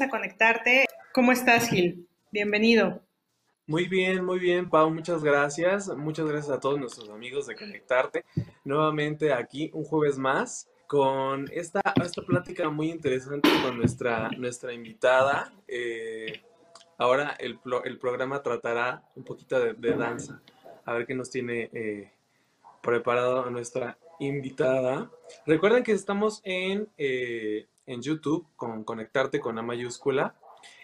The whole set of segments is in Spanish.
a Conectarte. ¿Cómo estás, Gil? Bienvenido. Muy bien, muy bien, Pau, muchas gracias. Muchas gracias a todos nuestros amigos de Conectarte. Nuevamente aquí un jueves más con esta, esta plática muy interesante con nuestra, nuestra invitada. Eh, ahora el, el, programa tratará un poquito de, danza. A ver qué nos tiene eh, preparado nuestra invitada. Recuerden que estamos en, eh, en YouTube con Conectarte con A mayúscula,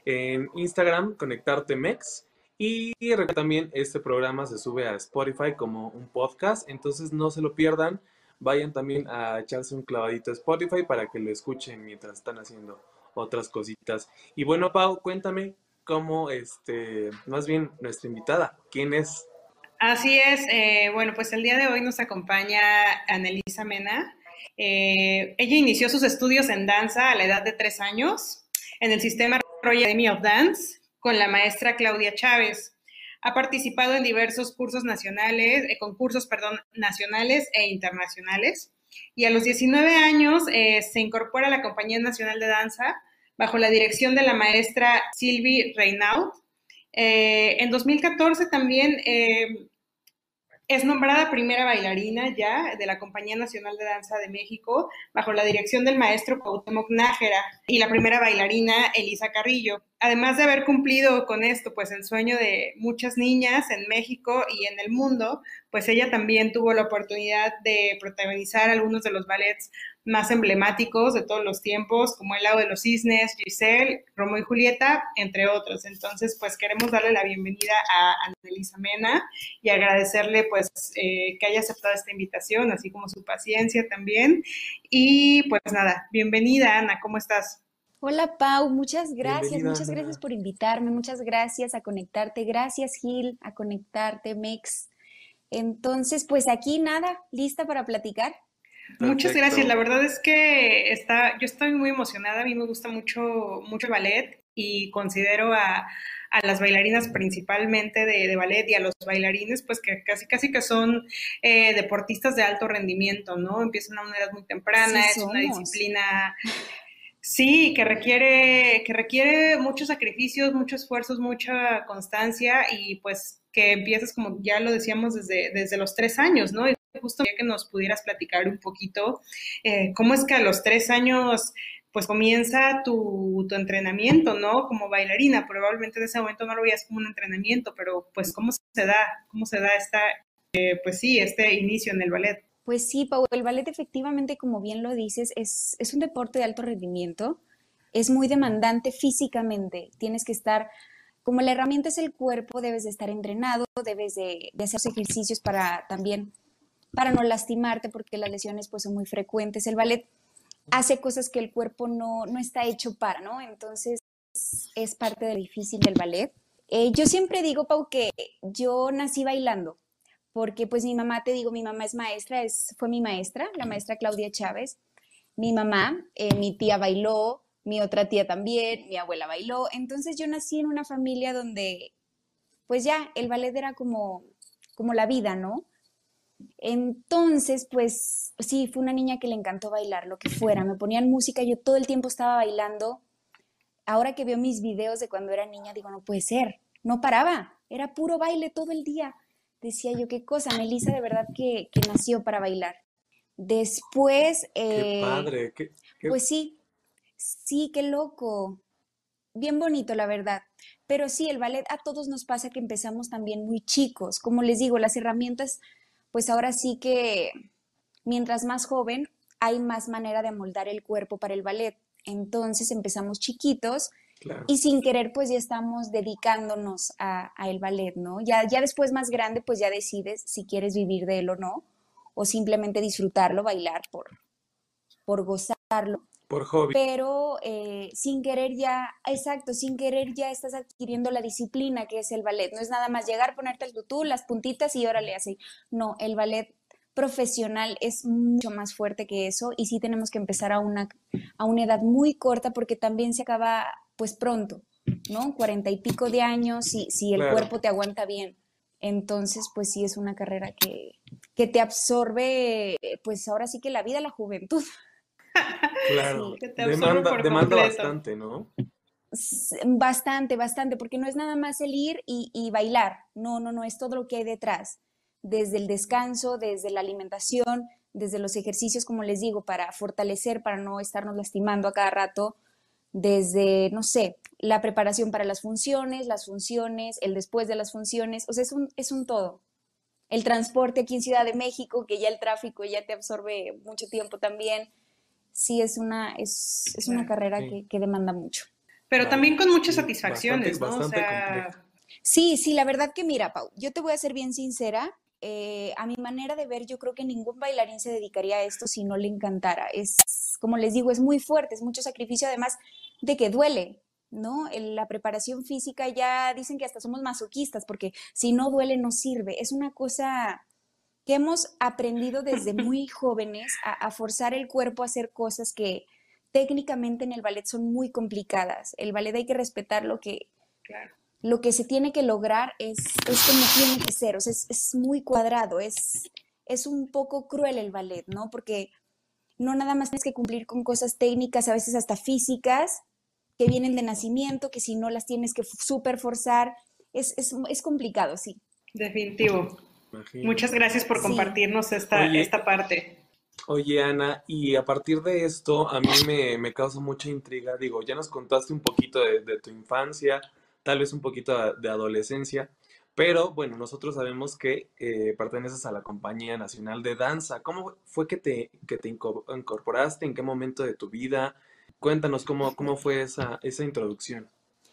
en Instagram Conectarte Mex y también este programa se sube a Spotify como un podcast, entonces no se lo pierdan. Vayan también a echarse un clavadito a Spotify para que lo escuchen mientras están haciendo otras cositas. Y bueno, Pau, cuéntame cómo, este, más bien nuestra invitada, ¿quién es? Así es, eh, bueno, pues el día de hoy nos acompaña Anelisa Mena. Eh, ella inició sus estudios en danza a la edad de tres años en el sistema Royal Academy of Dance con la maestra Claudia Chávez. Ha participado en diversos cursos nacionales, eh, concursos, perdón, nacionales e internacionales. Y a los 19 años eh, se incorpora a la Compañía Nacional de Danza bajo la dirección de la maestra Sylvie Reynaud. Eh, en 2014 también es nombrada primera bailarina ya de la Compañía Nacional de Danza de México bajo la dirección del maestro Cuauhtémoc Nájera y la primera bailarina Elisa Carrillo. Además de haber cumplido con esto, pues el sueño de muchas niñas en México y en el mundo, pues ella también tuvo la oportunidad de protagonizar algunos de los ballets más emblemáticos de todos los tiempos, como El lado de los cisnes, Giselle, Romo y Julieta, entre otros. Entonces, pues queremos darle la bienvenida a Annelisa Mena y agradecerle pues eh, que haya aceptado esta invitación, así como su paciencia también. Y pues nada, bienvenida Ana, ¿cómo estás? Hola Pau, muchas gracias, muchas gracias por invitarme, muchas gracias a conectarte, gracias Gil, a conectarte, Mex. Entonces, pues aquí nada, lista para platicar. Muchas gracias. La verdad es que está, yo estoy muy emocionada. A mí me gusta mucho, mucho el ballet y considero a, las bailarinas principalmente de, ballet y a los bailarines, pues que casi casi que son eh, deportistas de alto rendimiento, ¿no? Empiezan a una edad muy temprana, es una disciplina Sí, que requiere, que requiere muchos sacrificios, muchos esfuerzos, mucha constancia y pues que empiezas, como ya lo decíamos, desde, desde los tres años, ¿no? Y justo que nos pudieras platicar un poquito eh, cómo es que a los tres años pues comienza tu, tu, entrenamiento, ¿no? Como bailarina, probablemente en ese momento no lo veías como un entrenamiento, pero pues cómo se da, cómo se da esta, eh, pues sí, este inicio en el ballet. Pues sí, Pau, el ballet efectivamente, como bien lo dices, es, es un deporte de alto rendimiento, es muy demandante físicamente, tienes que estar, como la herramienta es el cuerpo, debes de estar entrenado, debes de, de hacer ejercicios para también, para no lastimarte, porque las lesiones pues son muy frecuentes. El ballet hace cosas que el cuerpo no, no está hecho para, ¿no? Entonces es parte de lo difícil del ballet. Eh, yo siempre digo, Pau, que yo nací bailando porque pues mi mamá, te digo, mi mamá es maestra, es, fue mi maestra, la maestra Claudia Chávez. Mi mamá, eh, mi tía bailó, mi otra tía también, mi abuela bailó. Entonces yo nací en una familia donde, pues ya, el ballet era como, como la vida, ¿no? Entonces, pues sí, fue una niña que le encantó bailar, lo que fuera. Me ponían música, yo todo el tiempo estaba bailando. Ahora que veo mis videos de cuando era niña, digo, no puede ser, no paraba, era puro baile todo el día decía yo, qué cosa, Melissa de verdad que, nació para bailar. Después... qué eh, padre, Pues sí, sí, qué loco. Bien bonito, la verdad. Pero sí, el ballet a todos nos pasa que empezamos también muy chicos. Como les digo, las herramientas, pues ahora sí que mientras más joven, hay más manera de moldar el cuerpo para el ballet. Entonces empezamos chiquitos y sin querer, pues ya estamos dedicándonos a, el ballet, ¿no? Ya, ya después más grande, pues ya decides si quieres vivir de él o no, o simplemente disfrutarlo, bailar por, por gozarlo. Por hobby. Pero eh, sin querer ya, exacto, sin querer ya estás adquiriendo la disciplina que es el ballet. No es nada más llegar, ponerte el tutú, las puntitas y órale así. No, el ballet profesional es mucho más fuerte que eso y sí tenemos que empezar a una, a una edad muy corta porque también se acaba pues pronto, ¿no? Cuarenta y pico de años, si, si el cuerpo te aguanta bien. Entonces, pues sí es una carrera que, que te absorbe, pues ahora sí que la vida, la juventud. Claro, demanda, demanda bastante, ¿no? Bastante, bastante, porque no es nada más el ir y, bailar, no, no, no, es todo lo que hay detrás, desde el descanso, desde la alimentación, desde los ejercicios, como les digo, para fortalecer, para no estarnos lastimando a cada rato, desde, no sé, la preparación para las funciones, las funciones, el después de las funciones, o sea, es un, es un todo. El transporte aquí en Ciudad de México, que ya el tráfico ya te absorbe mucho tiempo también, sí es una, es, es una carrera que, que demanda mucho. Pero también con muchas satisfacciones, ¿no? o sea... Sí, sí, la verdad que mira, Pau, yo te voy a ser bien sincera. Eh, a mi manera de ver, yo creo que ningún bailarín se dedicaría a esto si no le encantara. Es, como les digo, es muy fuerte, es mucho sacrificio, además de que duele, ¿no? la preparación física ya dicen que hasta somos masoquistas, porque si no duele no sirve. Es una cosa que hemos aprendido desde muy jóvenes a forzar el cuerpo a hacer cosas que, técnicamente en el ballet son muy complicadas. El ballet hay que respetar lo que, lo que se tiene que lograr es, es como tiene que ser, o sea, es, muy cuadrado, es, es un poco cruel el ballet, ¿no? Porque no nada más tienes que cumplir con cosas técnicas, a veces hasta físicas, que vienen de nacimiento, que si no las tienes que súper forzar, es, es, complicado, sí. Definitivo. Muchas gracias por compartirnos esta, esta parte. Oye, Ana, y a partir de esto, a mí me, causa mucha intriga. Digo, ya nos contaste un poquito de, tu infancia, tal vez un poquito de, adolescencia, pero bueno, nosotros sabemos que eh, perteneces a la Compañía Nacional de Danza. ¿Cómo fue que te, que te incorporaste? ¿En qué momento de tu vida? Cuéntanos cómo, cómo fue esa, esa introducción.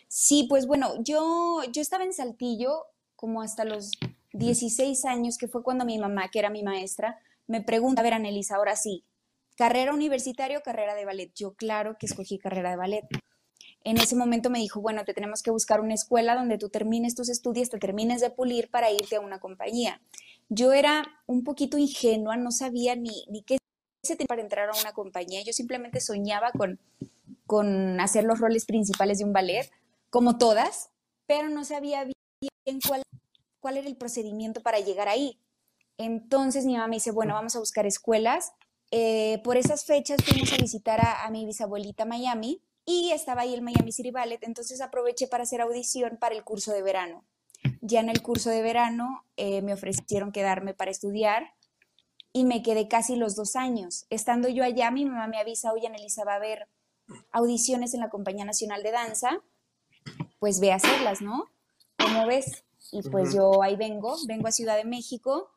Sí, pues bueno, yo, yo estaba en Saltillo como hasta los 16 años, que fue cuando mi mamá, que era mi maestra, me pregunta, a ver, Anelisa, ahora sí, ¿carrera universitaria o carrera de ballet? Yo claro que escogí carrera de ballet. En ese momento me dijo, bueno, te tenemos que buscar una escuela donde tú termines tus estudios, te termines de pulir para irte a una compañía. Yo era un poquito ingenua, no sabía ni, ni qué se tenía para entrar a una compañía. Yo simplemente soñaba con, con hacer los roles principales de un ballet, como todas, pero no sabía bien cuál, cuál era el procedimiento para llegar ahí. Entonces mi mamá me dice, bueno, vamos a buscar escuelas. Eh, por esas fechas fuimos a visitar a, mi bisabuelita Miami y estaba ahí el Miami City Ballet, entonces aproveché para hacer audición para el curso de verano. Ya en el curso de verano eh, me ofrecieron quedarme para estudiar y me quedé casi los dos años. Estando yo allá, mi mamá me avisa, oye, Anelisa, va a haber audiciones en la Compañía Nacional de Danza, pues ve a hacerlas, ¿no? ¿Cómo ves? Y pues yo ahí vengo, vengo a Ciudad de México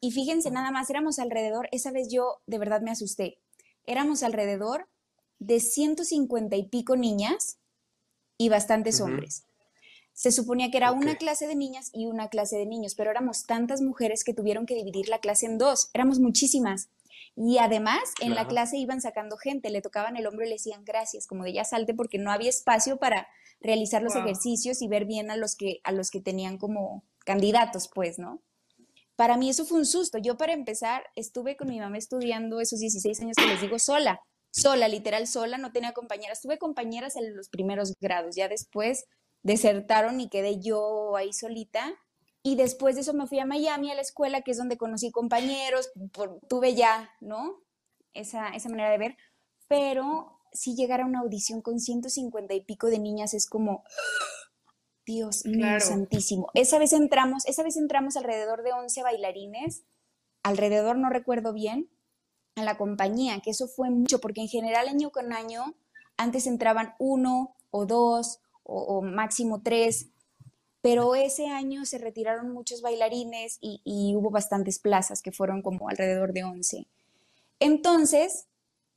y fíjense, nada más, éramos alrededor, esa vez yo de verdad me asusté, éramos alrededor de 150 y pico niñas y bastantes hombres. Se suponía que era una clase de niñas y una clase de niños, pero éramos tantas mujeres que tuvieron que dividir la clase en dos, éramos muchísimas. Y además en la clase iban sacando gente, le tocaban el hombro y le decían gracias, como de ya salte porque no había espacio para realizar los ejercicios y ver bien a los que a los que tenían como candidatos, pues, ¿no? Para mí eso fue un susto. Yo para empezar estuve con mi mamá estudiando esos 16 años que les digo sola, sola, literal sola, no tenía compañeras. Tuve compañeras en los primeros grados, ya después desertaron y quedé yo ahí solita. Y después de eso me fui a Miami a la escuela, que es donde conocí compañeros, tuve ya, ¿no? Esa, esa manera de ver. Pero si llegar a una audición con 150 y pico de niñas es como, Dios mío santísimo. Esa vez entramos, esa vez entramos alrededor de 11 bailarines, alrededor no recuerdo bien, a la compañía, que eso fue mucho, porque en general año con año antes entraban uno o dos o, máximo tres, pero ese año se retiraron muchos bailarines y, hubo bastantes plazas, que fueron como alrededor de 11. Entonces,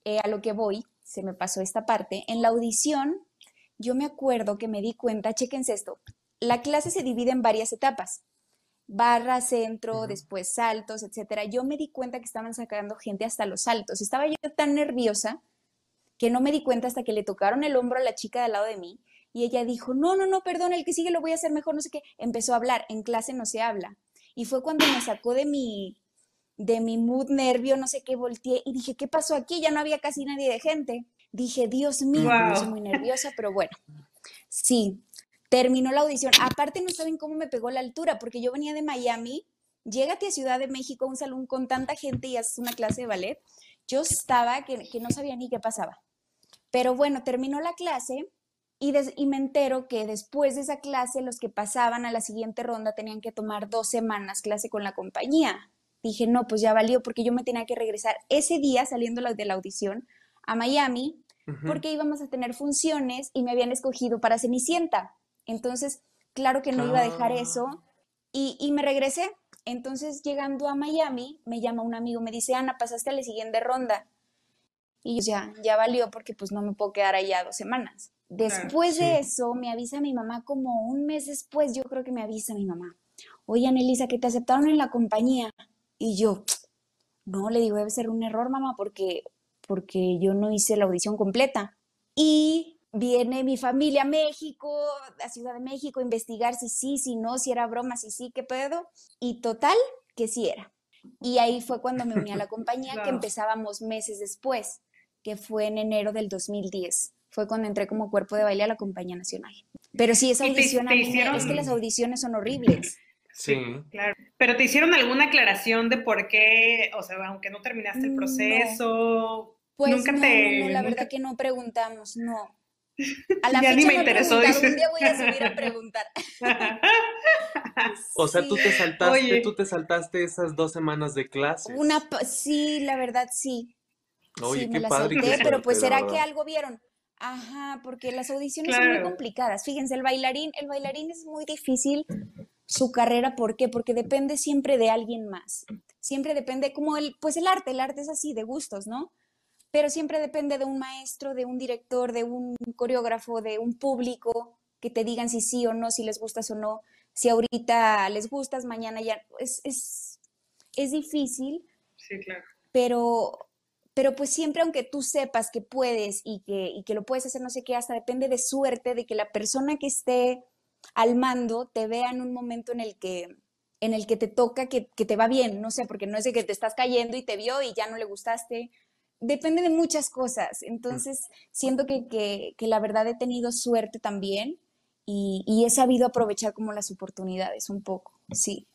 eh, a lo que voy, se me pasó esta parte, en la audición yo me acuerdo que me di cuenta, chequense esto, la clase se divide en varias etapas, barra, centro, después saltos, etcétera. Yo me di cuenta que estaban sacando gente hasta los saltos. Estaba yo tan nerviosa que no me di cuenta hasta que le tocaron el hombro a la chica de al lado de mí y ella dijo, no, no, no, perdón, el que sigue lo voy a hacer mejor, no sé qué. Empezó a hablar, en clase no se habla. Y fue cuando me sacó de mi, de mi mood nervio, no sé qué, volteé y dije, ¿qué pasó aquí? Ya no había casi nadie de gente. Dije, Dios mío, estoy muy nerviosa, pero bueno, sí, terminó la audición. Aparte no saben cómo me pegó la altura, porque yo venía de Miami, llégate a Ciudad de México, a un salón con tanta gente y haces una clase de ballet. Yo estaba que, que no sabía ni qué pasaba. Pero bueno, terminó la clase Y, y, me entero que después de esa clase, los que pasaban a la siguiente ronda tenían que tomar dos semanas clase con la compañía. Dije, no, pues ya valió, porque yo me tenía que regresar ese día saliendo de la audición a Miami, porque íbamos a tener funciones y me habían escogido para Cenicienta. Entonces, claro que no iba a dejar eso y, y me regresé. Entonces, llegando a Miami, me llama un amigo, me dice, Ana, pasaste a la siguiente ronda. Y yo, ya, ya valió porque pues no me puedo quedar allá dos semanas. Después de eso, me avisa mi mamá como un mes después, yo creo que me avisa mi mamá. Oye, Anelisa, que te aceptaron en la compañía. Y yo, no, le digo, debe ser un error, mamá, porque, porque yo no hice la audición completa. Y viene mi familia a México, a Ciudad de México, a investigar si sí, si no, si era broma, si sí, qué pedo. Y total, que sí era. Y ahí fue cuando me uní a la compañía, que empezábamos meses después, que fue en enero del 2010 fue cuando entré como cuerpo de baile a la compañía nacional. Pero sí, esa audición es que las audiciones son horribles. Sí, claro. Pero te hicieron alguna aclaración de por qué, o sea, aunque no terminaste el proceso, pues nunca te... No, la verdad que no preguntamos, no. A la ya ni me interesó. Un día voy a subir a preguntar. o sea, tú te saltaste, tú te saltaste esas dos semanas de clase. Una, sí, la verdad sí. Oye, sí, qué me padre. Salté, pero pues será que algo vieron. Ajá, porque las audiciones son muy complicadas. Fíjense, el bailarín, el bailarín es muy difícil su carrera, ¿por qué? Porque depende siempre de alguien más. Siempre depende, como el, pues el arte, el arte es así, de gustos, ¿no? Pero siempre depende de un maestro, de un director, de un coreógrafo, de un público que te digan si sí o no, si les gustas o no. Si ahorita les gustas, mañana ya. Es, es, es difícil. Sí, claro. Pero pero pues siempre aunque tú sepas que puedes y que, y que lo puedes hacer no sé qué, hasta depende de suerte, de que la persona que esté al mando te vea en un momento en el que, en el que te toca que, que, te va bien, no sé, porque no es de que te estás cayendo y te vio y ya no le gustaste. Depende de muchas cosas. Entonces, siento que, que, que la verdad he tenido suerte también y, y, he sabido aprovechar como las oportunidades un poco, sí.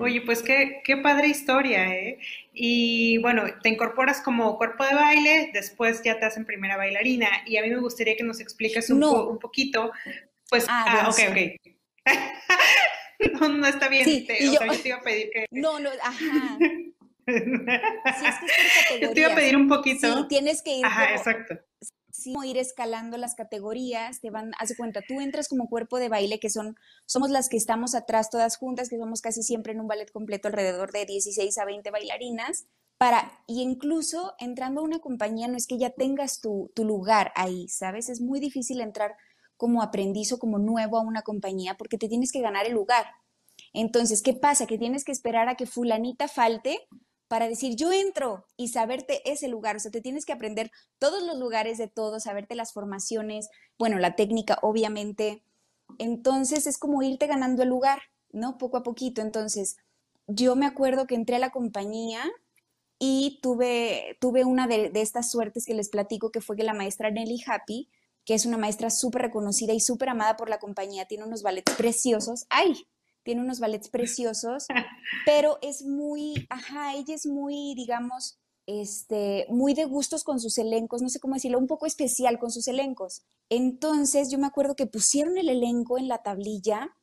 Oye, pues qué, qué padre historia, ¿eh? Y bueno, te incorporas como cuerpo de baile, después ya te hacen primera bailarina, y a mí me gustaría que nos expliques un, un poquito, pues, ah, ah ok, ok. no, no está bien, te, o yo, sea, yo te iba a pedir que... No, no, ajá. Sí, es que es Yo te iba a pedir un poquito. Sí, tienes que ir. Ajá, exacto sí, ir escalando las categorías, te van, haz cuenta, tú entras como cuerpo de baile, que son, somos las que estamos atrás todas juntas, que somos casi siempre en un ballet completo alrededor de 16 a 20 bailarinas, para, y incluso entrando a una compañía no es que ya tengas tu, tu lugar ahí, ¿sabes? Es muy difícil entrar como aprendiz o como nuevo a una compañía porque te tienes que ganar el lugar. Entonces, ¿qué pasa? Que tienes que esperar a que fulanita falte para decir yo entro y saberte ese lugar. O sea, te tienes que aprender todos los lugares de todos, saberte las formaciones, bueno, la técnica, obviamente. Entonces es como irte ganando el lugar, ¿no? Poco a poquito. Entonces, yo me acuerdo que entré a la compañía y tuve, tuve una de, estas suertes que les platico, que fue que la maestra Nelly Happy, que es una maestra súper reconocida y súper amada por la compañía, tiene unos ballets preciosos. ¡Ay! Tiene unos ballets preciosos, pero es muy, ajá, ella es muy, digamos, este, muy de gustos con sus elencos, no sé cómo decirlo, un poco especial con sus elencos. Entonces yo me acuerdo que pusieron el elenco en la tablilla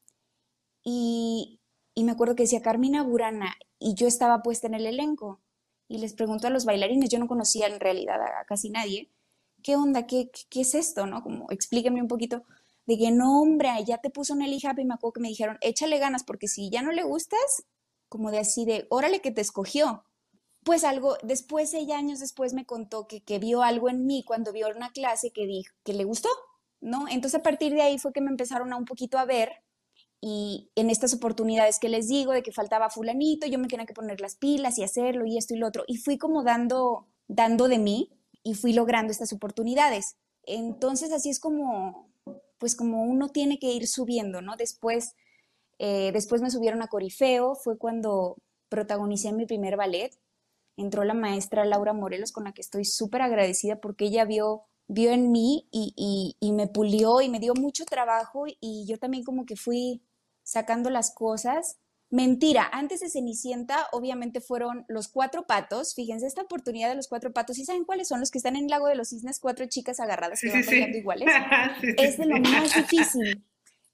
y, y me acuerdo que decía Carmina Burana y yo estaba puesta en el elenco y les pregunto a los bailarines, yo no conocía en realidad a, casi nadie, ¿qué onda? ¿Qué, ¿Qué, es esto? ¿No? Como explíquenme un poquito de que no, hombre, ya te puso un Eli y me acuerdo que me dijeron, échale ganas, porque si ya no le gustas, como de así de, órale que te escogió. Pues algo, después, ella años después me contó que, que vio algo en mí cuando vio una clase que dijo que le gustó, ¿no? Entonces a partir de ahí fue que me empezaron a un poquito a ver y en estas oportunidades que les digo de que faltaba fulanito, yo me tenía que poner las pilas y hacerlo y esto y lo otro, y fui como dando, dando de mí y fui logrando estas oportunidades. Entonces así es como, pues como uno tiene que ir subiendo, ¿no? Después, eh, después me subieron a Corifeo, fue cuando protagonicé mi primer ballet. Entró la maestra Laura Morelos, con la que estoy súper agradecida porque ella vio, vio en mí y, y, me pulió y me dio mucho trabajo y yo también como que fui sacando las cosas. Mentira, antes de Cenicienta, obviamente fueron los cuatro patos. Fíjense, esta oportunidad de los cuatro patos, ¿y saben cuáles son los que están en el lago de los cisnes? Cuatro chicas agarradas que van iguales. es de lo más difícil.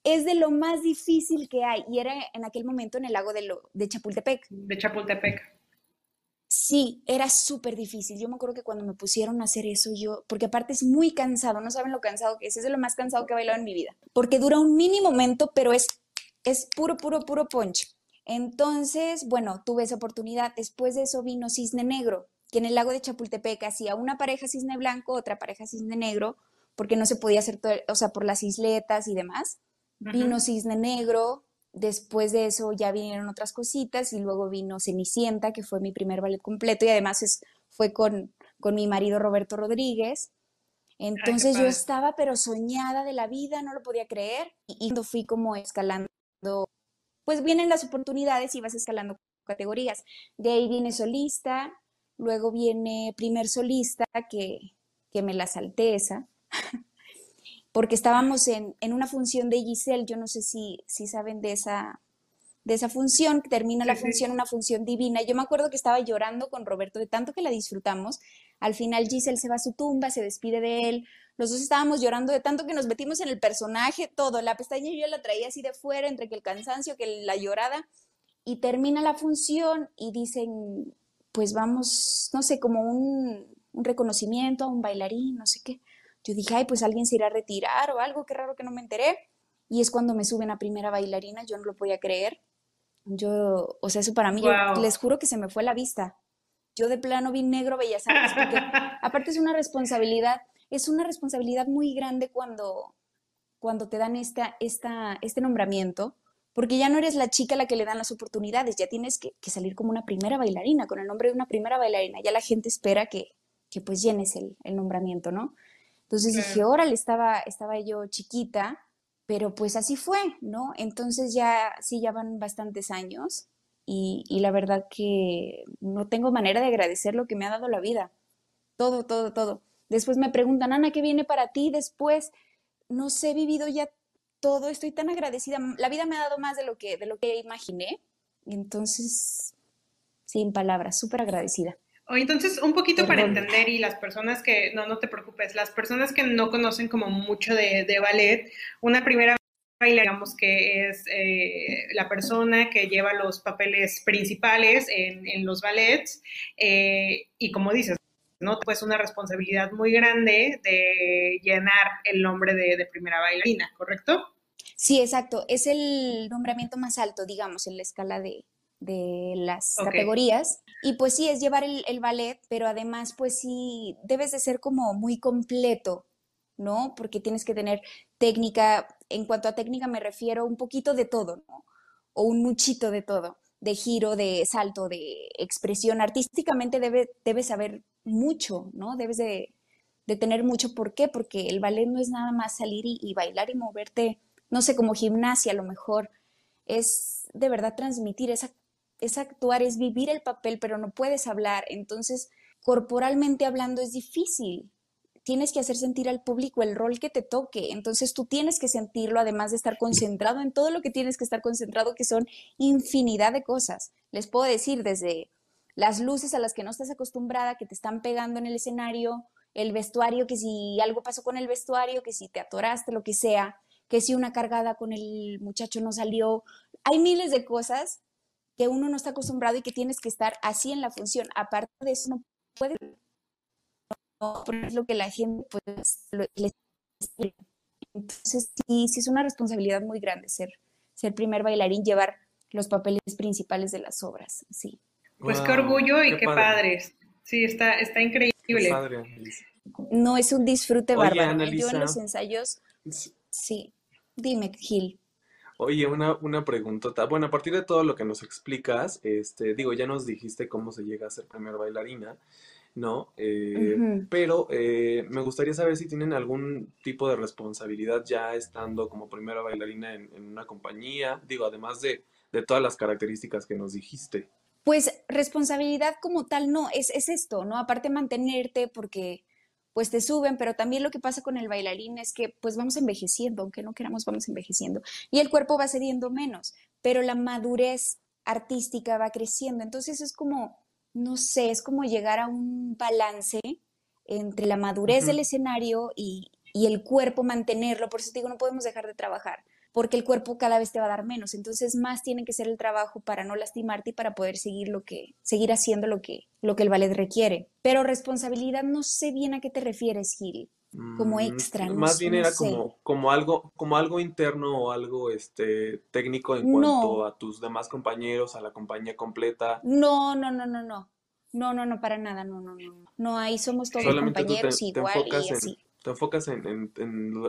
Es de lo más difícil que hay. Y era en aquel momento en el lago de, lo, de Chapultepec. De Chapultepec. Sí, era súper difícil. Yo me acuerdo que cuando me pusieron a hacer eso, yo, porque aparte es muy cansado, no saben lo cansado que es, es de lo más cansado que he bailado en mi vida, porque dura un mini momento, pero es, es puro, puro, puro punch. Entonces, bueno, tuve esa oportunidad. Después de eso vino Cisne Negro, que en el lago de Chapultepec hacía una pareja cisne blanco, otra pareja cisne negro, porque no se podía hacer, todo, o sea, por las isletas y demás. Vino Cisne Negro, después de eso ya vinieron otras cositas y luego vino Cenicienta, que fue mi primer ballet completo y además es, fue con, con mi marido Roberto Rodríguez. Entonces yo estaba pero soñada de la vida, no lo podía creer y, y fui como escalando pues vienen las oportunidades y vas escalando categorías. De ahí viene solista, luego viene primer solista, que, que me la salté esa, porque estábamos en, en, una función de Giselle, yo no sé si, si saben de esa, de esa función, termina la función, una función divina. Yo me acuerdo que estaba llorando con Roberto de tanto que la disfrutamos. Al final Giselle se va a su tumba, se despide de él, los dos estábamos llorando de tanto que nos metimos en el personaje, todo. La pestaña yo la traía así de fuera, entre que el cansancio, que la llorada. Y termina la función y dicen, pues vamos, no sé, como un, reconocimiento a un bailarín, no sé qué. Yo dije, ay, pues alguien se irá a retirar o algo, qué raro que no me enteré. Y es cuando me suben a primera bailarina, yo no lo podía creer. Yo, o sea, eso para mí, les juro que se me fue la vista. Yo de plano vi negro Bellas Artes, porque aparte es una responsabilidad es una responsabilidad muy grande cuando, cuando te dan esta, esta, este nombramiento, porque ya no eres la chica a la que le dan las oportunidades, ya tienes que, salir como una primera bailarina, con el nombre de una primera bailarina, ya la gente espera que, que pues llenes el, nombramiento, ¿no? Entonces dije, órale, estaba, estaba yo chiquita, pero pues así fue, ¿no? Entonces ya, sí, ya van bastantes años y, y la verdad que no tengo manera de agradecer lo que me ha dado la vida, todo, todo, todo. Después me preguntan, Ana, ¿qué viene para ti? Después, no sé, he vivido ya todo, estoy tan agradecida. La vida me ha dado más de lo que, de lo que imaginé. Entonces, sin palabras, súper agradecida. O entonces, un poquito para entender y las personas que, no, no te preocupes, las personas que no conocen como mucho de, ballet, una primera digamos que es eh, la persona que lleva los papeles principales en, los ballets eh, y como dices, ¿no? Pues una responsabilidad muy grande de llenar el nombre de, primera bailarina, ¿correcto? Sí, exacto. Es el nombramiento más alto, digamos, en la escala de, las categorías. Y pues sí, es llevar el, el, ballet, pero además, pues sí, debes de ser como muy completo, ¿no? Porque tienes que tener técnica, en cuanto a técnica me refiero un poquito de todo, ¿no? O un muchito de todo, de giro, de salto, de expresión. Artísticamente debe, debes saber mucho, ¿no? Debes de, tener mucho. ¿Por qué? Porque el ballet no es nada más salir y, bailar y moverte, no sé, como gimnasia a lo mejor. Es de verdad transmitir, es, es actuar, es vivir el papel, pero no puedes hablar. Entonces, corporalmente hablando es difícil. Tienes que hacer sentir al público el rol que te toque. Entonces tú tienes que sentirlo, además de estar concentrado en todo lo que tienes que estar concentrado, que son infinidad de cosas. Les puedo decir desde las luces a las que no estás acostumbrada, que te están pegando en el escenario, el vestuario, que si algo pasó con el vestuario, que si te atoraste, lo que sea, que si una cargada con el muchacho no salió. Hay miles de cosas que uno no está acostumbrado y que tienes que estar así en la función. Aparte de eso, no puedes es lo que la gente pues entonces sí, sí es una responsabilidad muy grande ser ser primer bailarín llevar los papeles principales de las obras sí pues qué orgullo y qué, padres. Sí, está, está increíble. padre, no, es un disfrute bárbaro. Yo en los ensayos, sí. Dime, Gil. Oye, una, una preguntota. Bueno, a partir de todo lo que nos explicas, este, digo, ya nos dijiste cómo se llega a ser primera bailarina, ¿no? Eh, pero eh, me gustaría saber si tienen algún tipo de responsabilidad ya estando como primera bailarina en, una compañía, digo, además de, de todas las características que nos dijiste. Pues responsabilidad como tal no, es, es esto, ¿no? Aparte mantenerte porque pues te suben, pero también lo que pasa con el bailarín es que pues vamos envejeciendo, aunque no queramos, vamos envejeciendo y el cuerpo va cediendo menos, pero la madurez artística va creciendo. Entonces es como, no sé, es como llegar a un balance entre la madurez del escenario y, y el cuerpo mantenerlo. Por eso te digo, no podemos dejar de trabajar porque el cuerpo cada vez te va a dar menos. Entonces, más tiene que ser el trabajo para no lastimarte y para poder seguir lo que seguir haciendo lo que lo que el ballet requiere. Pero responsabilidad no sé bien a qué te refieres, Gil. Como mm, extra, no Más bien era como, como algo, como algo interno o algo este técnico en cuanto a tus demás compañeros, a la compañía completa. No, no, no, no, no. No, no, no, para nada, no, no, no. No, ahí somos todos compañeros igual y así. te enfocas en, en,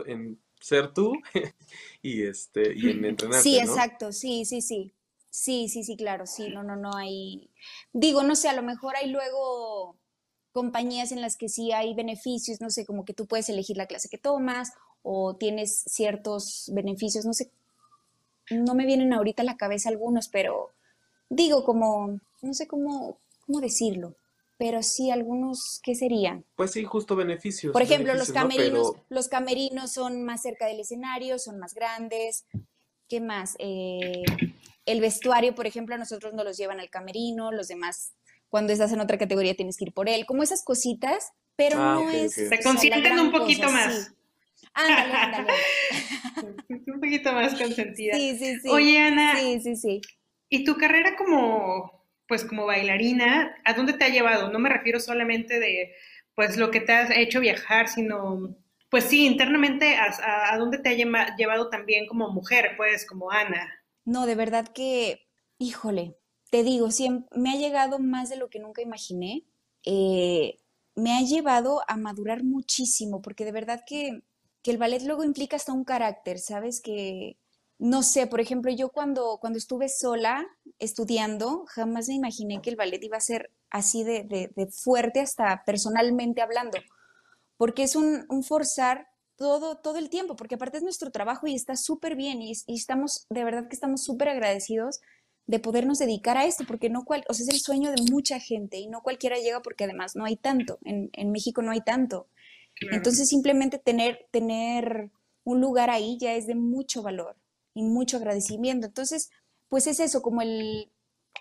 en ser tú y este y en entrenar. Sí, exacto, sí, sí, sí. Sí, sí, sí, claro, sí, no, no, no hay. Digo, no sé, a lo mejor hay luego compañías en las que sí hay beneficios, no sé, como que tú puedes elegir la clase que tomas o tienes ciertos beneficios, no sé, no me vienen ahorita a la cabeza algunos, pero digo como, no sé cómo, cómo decirlo pero sí algunos, ¿qué serían? Pues sí, justo beneficios. Por ejemplo, los camerinos, los camerinos son más cerca del escenario, son más grandes. ¿Qué más? Eh, el vestuario, por ejemplo, a nosotros nos los llevan al camerino, los demás, cuando estás en otra categoría tienes que ir por él, como esas cositas, pero ah, no es... Se consienten un poquito más. Ándale, ándale. un poquito más consentida. Sí, sí, sí. Oye, Ana. Sí, sí, sí. ¿Y tu carrera como pues como bailarina, ¿a dónde te ha llevado? No me refiero solamente de pues lo que te ha hecho viajar, sino pues sí, internamente a, dónde te ha llevado también como mujer, pues como Ana. No, de verdad que, híjole, te digo, me ha llegado más de lo que nunca imaginé. Eh, me ha llevado a madurar muchísimo, porque de verdad que, que el ballet luego implica hasta un carácter, ¿sabes? Que, no sé, por ejemplo, yo cuando, cuando estuve sola estudiando, jamás me imaginé que el ballet iba a ser así de, fuerte hasta personalmente hablando, porque es un, forzar todo, todo el tiempo, porque aparte es nuestro trabajo y está súper bien y, estamos, de verdad que estamos súper agradecidos de podernos dedicar a esto, porque no cual, o sea, es el sueño de mucha gente y no cualquiera llega porque además no hay tanto, en, México no hay tanto. Entonces simplemente tener, tener un lugar ahí ya es de mucho valor y mucho agradecimiento. Entonces, pues es eso, como el,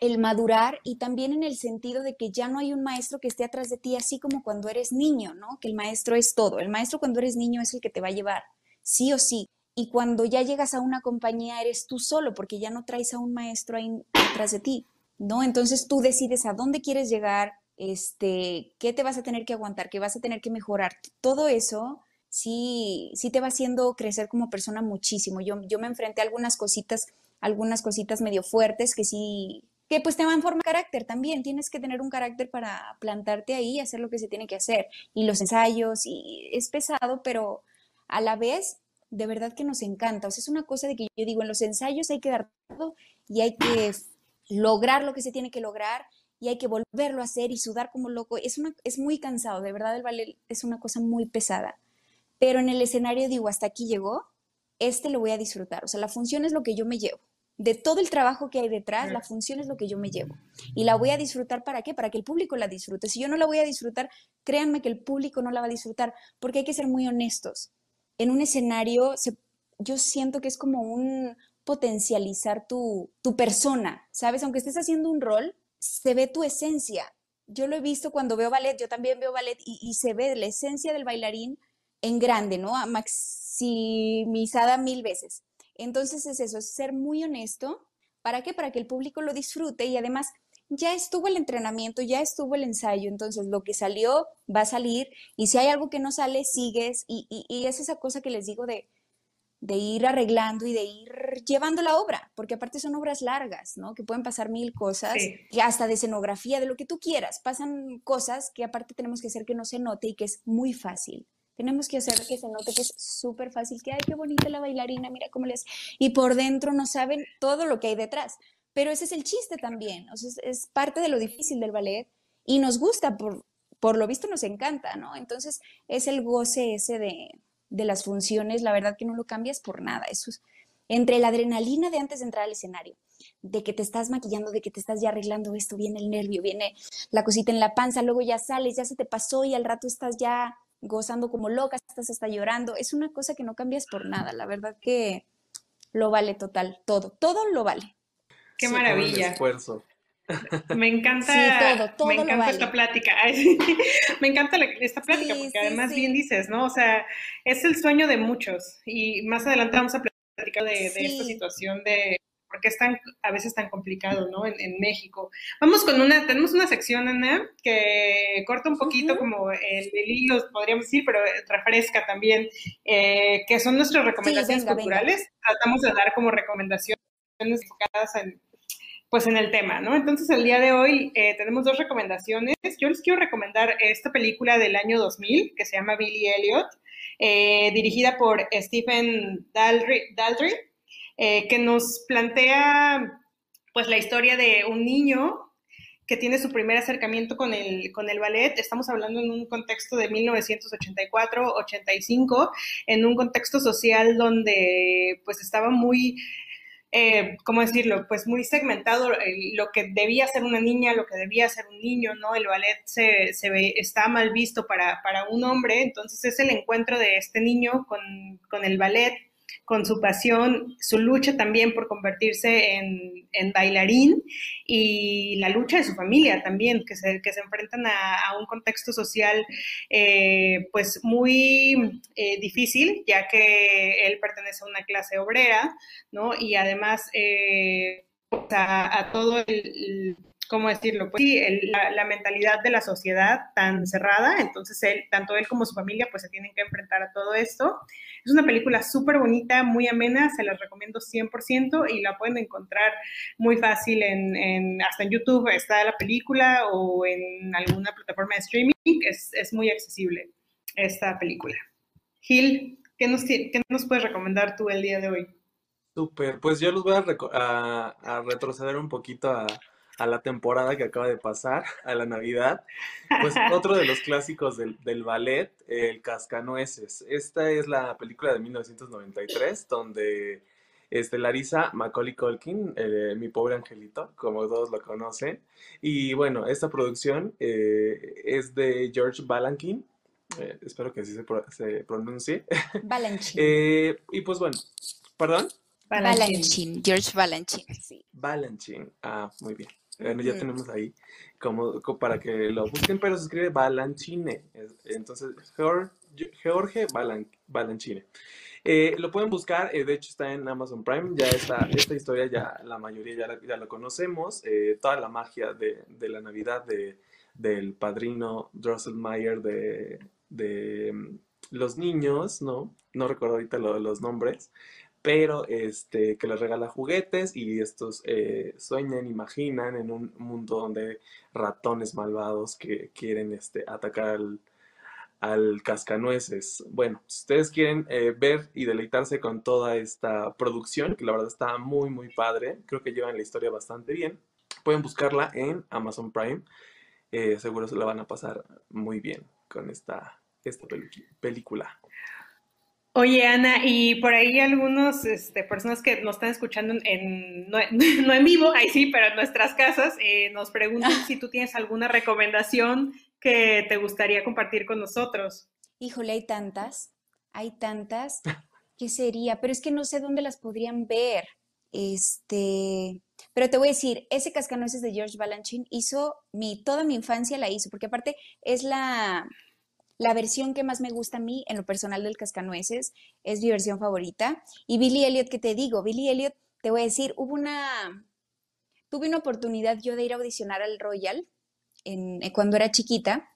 el madurar y también en el sentido de que ya no hay un maestro que esté atrás de ti, así como cuando eres niño, ¿no? Que el maestro es todo. El maestro cuando eres niño es el que te va a llevar, sí o sí. Y cuando ya llegas a una compañía eres tú solo, porque ya no traes a un maestro ahí atrás de ti, ¿no? Entonces tú decides a dónde quieres llegar, este, qué te vas a tener que aguantar, qué vas a tener que mejorar. Todo eso sí, sí te va haciendo crecer como persona muchísimo. Yo, yo me enfrenté a algunas cositas, algunas cositas medio fuertes que sí, que pues te van formar carácter también. Tienes que tener un carácter para plantarte ahí y hacer lo que se tiene que hacer. Y los ensayos, y es pesado, pero a la vez, de verdad que nos encanta. O sea, es una cosa de que yo digo, en los ensayos hay que dar todo y hay que lograr lo que se tiene que lograr y hay que volverlo a hacer y sudar como loco. Es, una, es muy cansado, de verdad el ballet es una cosa muy pesada pero en el escenario digo, hasta aquí llegó, este lo voy a disfrutar. O sea, la función es lo que yo me llevo. De todo el trabajo que hay detrás, la función es lo que yo me llevo. Y la voy a disfrutar para qué? Para que el público la disfrute. Si yo no la voy a disfrutar, créanme que el público no la va a disfrutar, porque hay que ser muy honestos. En un escenario, yo siento que es como un potencializar tu, tu persona, ¿sabes? Aunque estés haciendo un rol, se ve tu esencia. Yo lo he visto cuando veo ballet, yo también veo ballet y, y se ve la esencia del bailarín en grande, ¿no? Maximizada mil veces. Entonces es eso, es ser muy honesto. ¿Para qué? Para que el público lo disfrute y además ya estuvo el entrenamiento, ya estuvo el ensayo, entonces lo que salió va a salir y si hay algo que no sale, sigues y, y, es esa cosa que les digo de, de ir arreglando y de ir llevando la obra, porque aparte son obras largas, ¿no? Que pueden pasar mil cosas, y hasta de escenografía, de lo que tú quieras, pasan cosas que aparte tenemos que hacer que no se note y que es muy fácil. Tenemos que hacer que se note que es súper fácil, que, ay, qué bonita la bailarina, mira cómo les... Y por dentro no saben todo lo que hay detrás. Pero ese es el chiste también, o sea, es, parte de lo difícil del ballet y nos gusta, por, por lo visto nos encanta, ¿no? Entonces es el goce ese de, de las funciones, la verdad que no lo cambias por nada. Eso es entre la adrenalina de antes de entrar al escenario, de que te estás maquillando, de que te estás ya arreglando esto, viene el nervio, viene la cosita en la panza, luego ya sales, ya se te pasó y al rato estás ya gozando como loca, estás hasta llorando. Es una cosa que no cambias por nada. La verdad que lo vale total, todo, todo lo vale. Qué maravilla. esfuerzo. Me encanta, me encanta esta plática. me encanta esta plática porque además bien dices, ¿no? O sea, es el sueño de muchos y más adelante vamos a platicar de, esta situación de por qué es tan, a veces tan complicado, ¿no? En, México. Vamos con una, tenemos una sección, Ana, que corta un poquito como el, hilo, podríamos decir, pero refresca también, eh, que son nuestras recomendaciones culturales. Tratamos de dar como recomendaciones enfocadas en pues en el tema, ¿no? Entonces el día de hoy eh, tenemos dos recomendaciones. Yo les quiero recomendar esta película del año 2000 que se llama Billy Elliot, eh, dirigida por Stephen Daldry, eh, que nos plantea pues la historia de un niño que tiene su primer acercamiento con el, con el ballet. Estamos hablando en un contexto de 1984-85, en un contexto social donde pues estaba muy eh, ¿cómo decirlo? Pues muy segmentado eh, lo que debía ser una niña, lo que debía ser un niño, ¿no? El ballet se, se ve, está mal visto para, para, un hombre, entonces es el encuentro de este niño con, con el ballet con su pasión, su lucha también por convertirse en, bailarín y la lucha de su familia también, que se, que se enfrentan a, un contexto social eh, pues muy eh, difícil, ya que él pertenece a una clase obrera, ¿no? Y además eh, a, todo el ¿cómo decirlo? Pues sí, la, mentalidad de la sociedad tan cerrada, entonces él, tanto él como su familia pues se tienen que enfrentar a todo esto. Es una película súper bonita, muy amena, se las recomiendo 100% y la pueden encontrar muy fácil en, hasta en YouTube está la película o en alguna plataforma de streaming, es, es muy accesible esta película. Gil, ¿qué nos, ¿qué nos puedes recomendar tú el día de hoy? Súper, pues yo los voy a, a retroceder un poquito a, a la temporada que acaba de pasar, a la Navidad, pues otro de los clásicos del, del, ballet, El Cascanueces. Esta es la película de 1993, donde estelariza Macaulay Culkin, eh, mi pobre angelito, como todos lo conocen. Y bueno, esta producción eh, es de George Balanchine, eh, espero que así se, se pronuncie. Balanchine. y pues bueno, ¿perdón? Balanchine, George Balanchine. Sí. Balanchine, ah, muy bien. Bueno, ya tenemos ahí como, para que lo busquen, pero se escribe Balanchine. Entonces, George Balanchine. Eh, lo pueden buscar, eh, de hecho está en Amazon Prime, ya esta, esta historia ya la mayoría ya la, ya la conocemos, eh, toda la magia de, de la Navidad de, del padrino Drosselmeyer de, de mm, los niños, ¿no? No recuerdo ahorita los nombres, pero este, que les regala juguetes y estos eh, sueñan, imaginan en un mundo donde ratones malvados que quieren este, atacar al, cascanueces. Bueno, si ustedes quieren eh, ver y deleitarse con toda esta producción, que la verdad está muy, muy padre, creo que llevan la historia bastante bien, pueden buscarla en Amazon Prime. Eh, seguro se la van a pasar muy bien con esta, esta película. Oye, Ana, y por ahí algunos este, personas que nos están escuchando en, no, en vivo, ahí sí, pero en nuestras casas, eh, nos preguntan si tú tienes alguna recomendación que te gustaría compartir con nosotros. Híjole, hay tantas, hay tantas. ¿Qué sería? Pero es que no sé dónde las podrían ver. Este, pero te voy a decir, ese cascanueces de George Balanchine hizo mi, toda mi infancia la hizo, porque aparte es la, la versión que más me gusta a mí, en lo personal del Cascanueces, es mi versión favorita. Y Billy Elliot, ¿qué te digo? Billy Elliot, te voy a decir, hubo una... Tuve una oportunidad yo de ir a audicionar al Royal en, eh, cuando era chiquita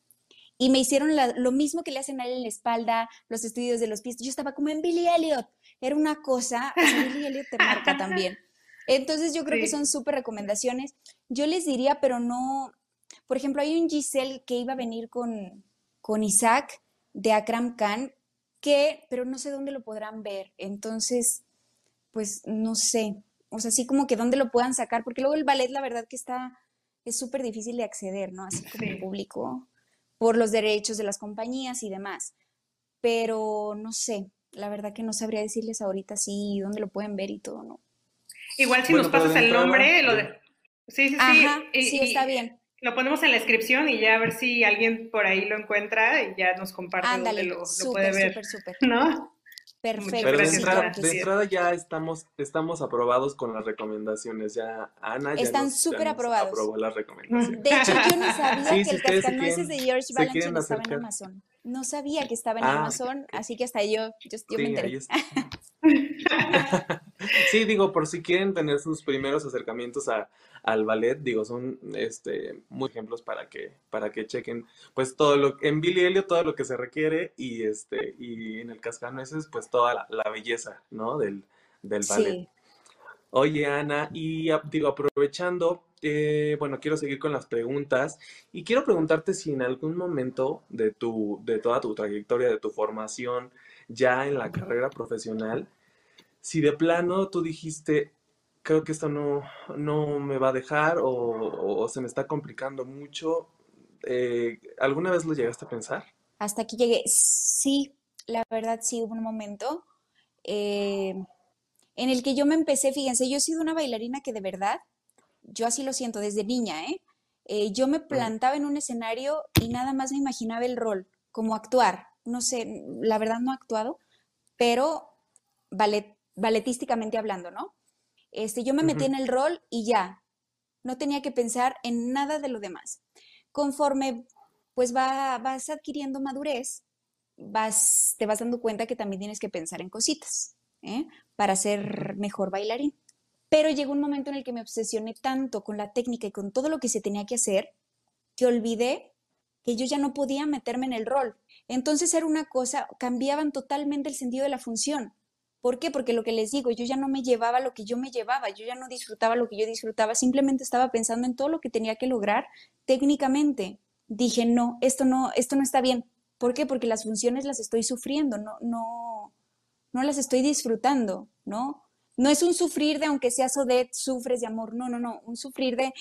y me hicieron lo mismo que le hacen a él en la espalda, los estudios de los pies. Yo estaba como en Billy Elliot. Era una cosa, Billy Elliot te marca también. Entonces yo creo que son súper recomendaciones. Yo les diría, pero no, por ejemplo, hay un Giselle que iba a venir con, con Isaac de Akram Khan, que, pero no sé dónde lo podrán ver. Entonces, pues no sé. O sea, así como que dónde lo puedan sacar, porque luego el ballet, la verdad que está, es súper difícil de acceder, ¿no? Así como el público, por los derechos de las compañías y demás. Pero no sé, la verdad que no sabría decirles ahorita sí dónde lo pueden ver y todo, ¿no? Igual si nos pasas el nombre, lo de... Sí, sí, sí. sí, está bien. Lo ponemos en la descripción y ya a ver si alguien por ahí lo encuentra y ya nos comparte Ándale, lo, puede ver. Súper, súper. ¿No? Perfecto. Pero de entrada, de entrada ya estamos, estamos aprobados con las recomendaciones. Ya Ana ya Están súper aprobados. aprobó las recomendaciones. De hecho, yo no sabía Sí, que si el cascanueces de George Balanchine estaba en. Amazon. No sabía que estaba en Ah, Amazon, así que hasta yo, yo, yo me enteré. Sí, digo, por si quieren tener sus primeros acercamientos a, al ballet, digo, son este muy ejemplos para que, para que chequen, pues todo lo, en Billy Elliot todo lo que se requiere y este, y en el Cascanueces, pues toda la, la belleza, ¿no? Del, del ballet. Sí, Oye, Ana, y digo, aprovechando, eh, bueno, quiero seguir con las preguntas y quiero preguntarte si en algún momento de tu, de toda tu trayectoria, de tu formación ya en la carrera profesional, si de plano tú dijiste, creo que esto no, no me va a dejar o, o se me está complicando mucho, eh, ¿alguna vez lo llegaste a pensar? hasta aquí llegué. Sí, la verdad sí hubo un momento eh, en el que yo me empecé, fíjense, yo he sido una bailarina que de verdad, yo así lo siento desde niña, ¿eh? Eh, yo me plantaba en un escenario y nada más me imaginaba el rol, como actuar. No sé, la verdad no he actuado, pero ballet, balletísticamente hablando, ¿no? Este, yo me metí en el rol y ya, no tenía que pensar en nada de lo demás. Conforme pues va, vas adquiriendo madurez, vas, te vas dando cuenta que también tienes que pensar en cositas, ¿eh? Para ser mejor bailarín. Pero llegó un momento en el que me obsesioné tanto con la técnica y con todo lo que se tenía que hacer, que olvidé que yo ya no podía meterme en el rol. Entonces era una cosa, cambiaban totalmente el sentido de la función. ¿Por qué? Porque lo que les digo, yo ya no me llevaba lo que yo me llevaba, yo ya no disfrutaba lo que yo disfrutaba, simplemente estaba pensando en todo lo que tenía que lograr técnicamente. Dije, no, esto no, esto no está bien. ¿Por qué? Porque las funciones las estoy sufriendo, no, no, no las estoy disfrutando, ¿no? No es un sufrir de aunque seas Odette, sufres de amor, no, no, no, un sufrir de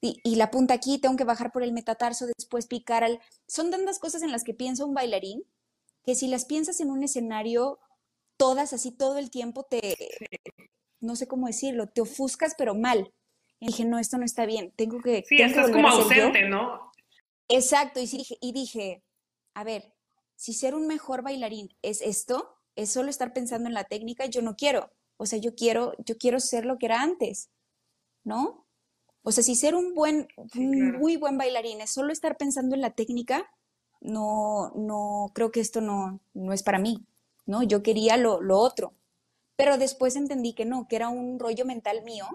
y, y la punta aquí, tengo que bajar por el metatarso, después picar al... Son tantas cosas en las que piensa un bailarín que si las piensas en un escenario, todas así todo el tiempo te, no sé cómo decirlo, te ofuscas pero mal. Y dije, no, esto no está bien, tengo que, Sí, tengo estás como yo. ausente, ¿no? Exacto, y, dije, y dije, a ver, si ser un mejor bailarín es esto, es solo estar pensando en la técnica, yo no quiero. O sea, yo quiero, yo quiero ser lo que era antes, ¿no? O sea, si ser un buen, un muy buen bailarín es solo estar pensando en la técnica, no, no, creo que esto no, no es para mí, ¿no? Yo quería lo, lo otro. Pero después entendí que no, que era un rollo mental mío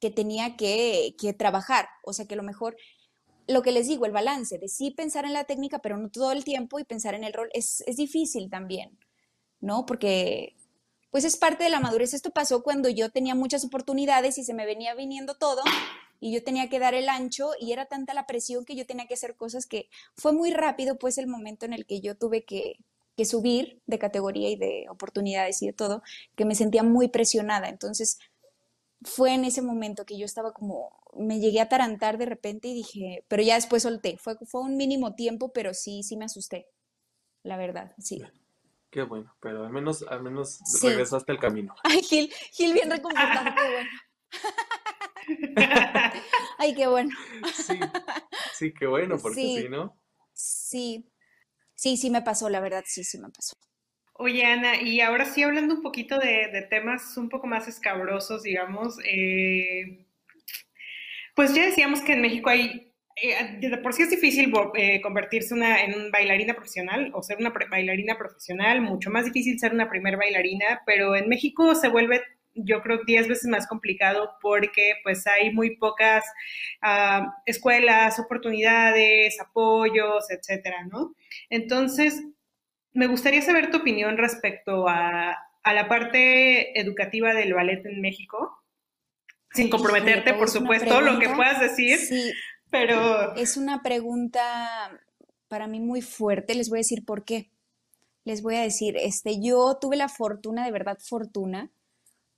que tenía que, que trabajar. O sea, que lo mejor, lo que les digo, el balance de sí pensar en la técnica, pero no todo el tiempo y pensar en el rol, es, es difícil también, ¿no? Porque, pues es parte de la madurez. Esto pasó cuando yo tenía muchas oportunidades y se me venía viniendo todo y yo tenía que dar el ancho y era tanta la presión que yo tenía que hacer cosas que fue muy rápido, pues el momento en el que yo tuve que, subir de categoría y de oportunidades y de todo, que me sentía muy presionada. Entonces, fue en ese momento que yo estaba como, me llegué a atarantar de repente y dije, pero ya después solté. Fue, fue un mínimo tiempo, pero sí, sí me asusté, la verdad, sí. Qué bueno, pero al menos, al menos Sí. regresaste al camino. Ay, Gil, Gil bien reconfortado, qué bueno. Ay, qué bueno. Sí, sí, qué bueno, porque Sí. sí, ¿no? Sí, sí, sí me pasó, la verdad, sí, sí me pasó. Oye, Ana, y ahora sí hablando un poquito de, de temas un poco más escabrosos, digamos, eh, pues ya decíamos que en México hay, eh, de por sí es difícil eh, convertirse una, en bailarina profesional o ser una pre- bailarina profesional, mucho más difícil ser una primer bailarina, pero en México se vuelve, yo creo, 10 veces más complicado porque pues hay muy pocas ah, escuelas, oportunidades, apoyos, etcétera, ¿no? Entonces, me gustaría saber tu opinión respecto a, a la parte educativa del ballet en México, sin comprometerte, por es una supuesto, lo que puedas decir, Sí, pero es una pregunta para mí muy fuerte. Les voy a decir por qué. Les voy a decir, este, yo tuve la fortuna, de verdad fortuna,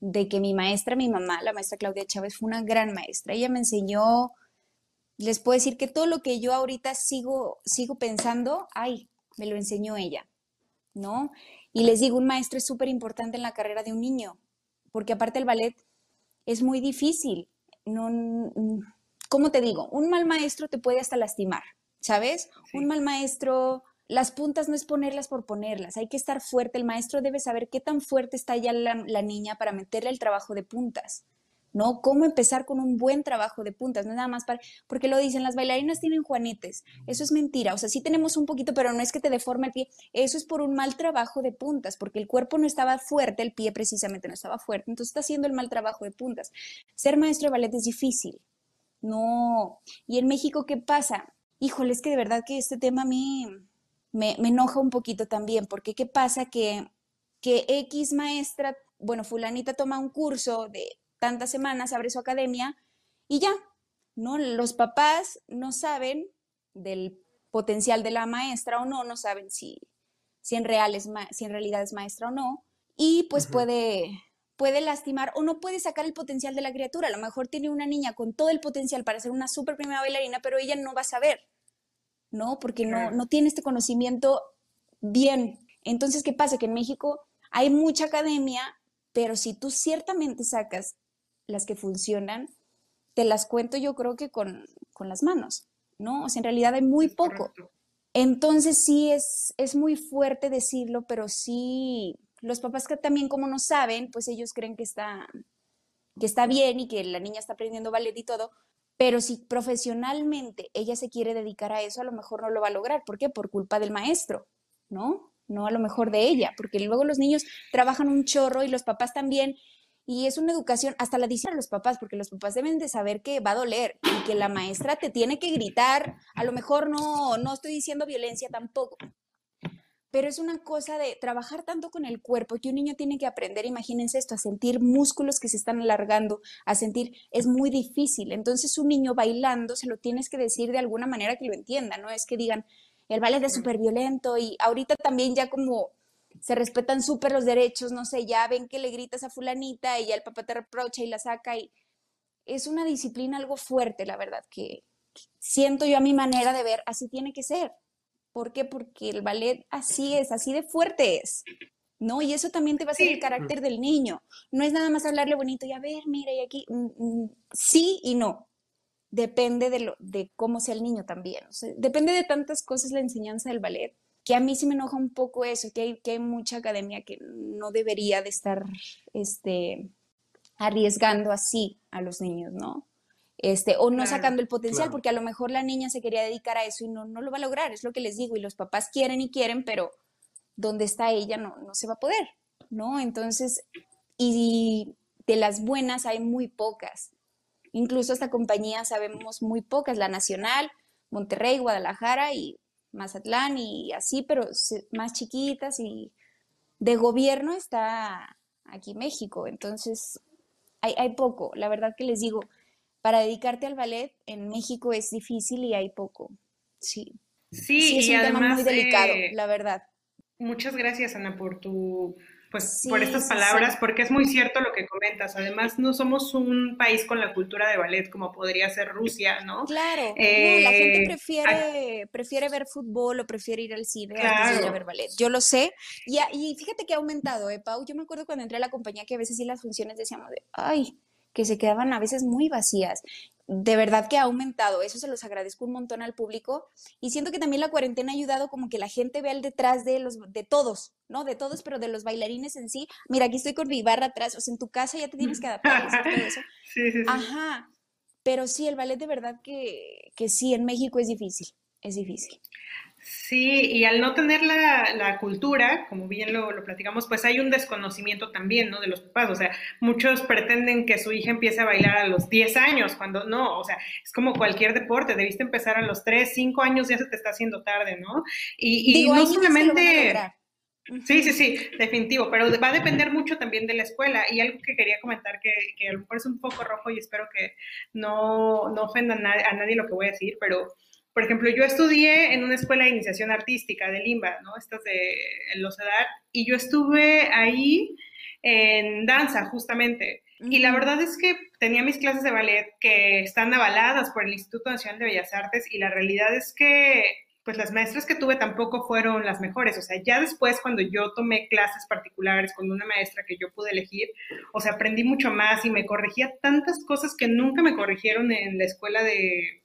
de que mi maestra, mi mamá, la maestra Claudia Chávez, fue una gran maestra. Ella me enseñó, les puedo decir que todo lo que yo ahorita sigo, sigo pensando, ay, me lo enseñó ella, ¿no? Y les digo, un maestro es súper importante en la carrera de un niño, porque aparte el ballet es muy difícil. No, ¿cómo te digo? Un mal maestro te puede hasta lastimar, ¿sabes? Sí. Un mal maestro las puntas no es ponerlas por ponerlas, hay que estar fuerte, el maestro debe saber qué tan fuerte está ya la, la niña para meterle el trabajo de puntas. ¿no? Cómo empezar con un buen trabajo de puntas, no es nada más para, porque lo dicen, las bailarinas tienen juanetes, eso es mentira, o sea, sí tenemos un poquito, pero no es que te deforme el pie, eso es por un mal trabajo de puntas, porque el cuerpo no estaba fuerte, el pie precisamente no estaba fuerte, entonces está haciendo el mal trabajo de puntas. Ser maestro de ballet es difícil, no, y en México, ¿qué pasa? Híjole, es que de verdad que este tema a mí me, me enoja un poquito también, porque ¿qué pasa? Que, que X maestra, bueno, fulanita toma un curso de tantas semanas, abre su academia y ya, ¿no? Los papás no saben del potencial de la maestra o no, no saben si, si, en, real es si en realidad es maestra o no, y pues puede, puede lastimar o no puede sacar el potencial de la criatura. A lo mejor tiene una niña con todo el potencial para ser una súper primera bailarina, pero ella no va a saber, ¿no? Porque no, no tiene este conocimiento bien. Entonces, ¿qué pasa? Que en México hay mucha academia, pero si tú ciertamente sacas las que funcionan, te las cuento yo creo que con, las manos, ¿no? O sea, en realidad hay muy poco. Entonces sí es, es muy fuerte decirlo, pero sí, los papás que también como no saben, pues ellos creen que está, que está bien y que la niña está aprendiendo ballet y todo, pero si profesionalmente ella se quiere dedicar a eso, a lo mejor no lo va a lograr. ¿Por qué? Por culpa del maestro, ¿no? No a lo mejor de ella, porque luego los niños trabajan un chorro y los papás también, y es una educación, hasta la dicen a los papás, porque los papás deben de saber que va a doler y que la maestra te tiene que gritar. A lo mejor no, no estoy diciendo violencia tampoco, pero es una cosa de trabajar tanto con el cuerpo que un niño tiene que aprender, imagínense esto, a sentir músculos que se están alargando, a sentir, es muy difícil. Entonces un niño bailando se lo tienes que decir de alguna manera que lo entienda, no es que digan, el ballet es súper violento y ahorita también ya como se respetan súper los derechos, no sé, ya ven que le gritas a fulanita y ya el papá te reprocha y la saca y es una disciplina algo fuerte, la verdad, que siento yo a mi manera de ver, así tiene que ser. ¿Por qué? Porque el ballet así es, así de fuerte es. ¿no? Y eso también te va a ser el carácter del niño. No es nada más hablarle bonito y a ver, mira, y aquí, mm, mm, sí y no. Depende de, lo, de cómo sea el niño también. depende de tantas cosas la enseñanza del ballet que a mí sí me enoja un poco eso, que hay, que hay mucha academia que no debería de estar este, arriesgando así a los niños, ¿no? Este, o no sacando el potencial, porque a lo mejor la niña se quería dedicar a eso y no, no lo va a lograr, es lo que les digo, y los papás quieren y quieren, pero donde está ella no, no se va a poder, ¿no? Entonces, y de las buenas hay muy pocas. Incluso esta compañía sabemos muy pocas, la Nacional, Monterrey, Guadalajara y Mazatlán y así, pero más chiquitas y de gobierno está aquí México. Entonces, hay, hay poco. La verdad que les digo, para dedicarte al ballet en México es difícil y hay poco. Sí. Sí, es un tema muy delicado, la verdad. Muchas gracias, Ana, por tu pues por estas palabras, porque es muy cierto lo que comentas. Además, no somos un país con la cultura de ballet como podría ser Rusia, ¿no? Claro, la gente eh, prefiere, prefiere ver fútbol o prefiere ir al cine antes de ir a ver ballet. Yo lo sé. Y, y fíjate que ha aumentado, ¿eh, Pau? Yo me acuerdo cuando entré a la compañía que a veces sí las funciones decíamos de, ay, que se quedaban a veces muy vacías de verdad que ha aumentado. Eso se los agradezco un montón al público. Y siento que también la cuarentena ha ayudado como que la gente vea el detrás de los, de todos, ¿no? De todos, pero de los bailarines en sí. Mira, aquí estoy con mi barra atrás. O sea, en tu casa ya te tienes que adaptar a todo eso. Sí, sí, sí. Ajá. Pero sí, el ballet de verdad que, que sí, en México es difícil. Es difícil. Sí, y al no tener la, cultura, como bien lo, lo, platicamos, pues hay un desconocimiento también, ¿no? De los papás. O sea, muchos pretenden que su hija empiece a bailar a los 10 años, cuando no, o sea, es como cualquier deporte, debiste empezar a los 3, 5 años, ya se te está haciendo tarde, ¿no? Y, no solamente... Sí, sí, sí, definitivo, pero va a depender mucho también de la escuela. Y algo que quería comentar que, que a lo mejor es un poco rojo y espero que no, no ofenda a a nadie lo que voy a decir, pero por ejemplo, yo estudié en una escuela de iniciación artística de Limba, ¿no? Estas de los EDAR, y yo estuve ahí en danza, justamente. Y la verdad es que tenía mis clases de ballet que están avaladas por el Instituto Nacional de Bellas Artes y la realidad es que pues las maestras que tuve tampoco fueron las mejores. O sea, ya después cuando yo tomé clases particulares con una maestra que yo pude elegir, o sea, aprendí mucho más y me corregía tantas cosas que nunca me corrigieron en la escuela de,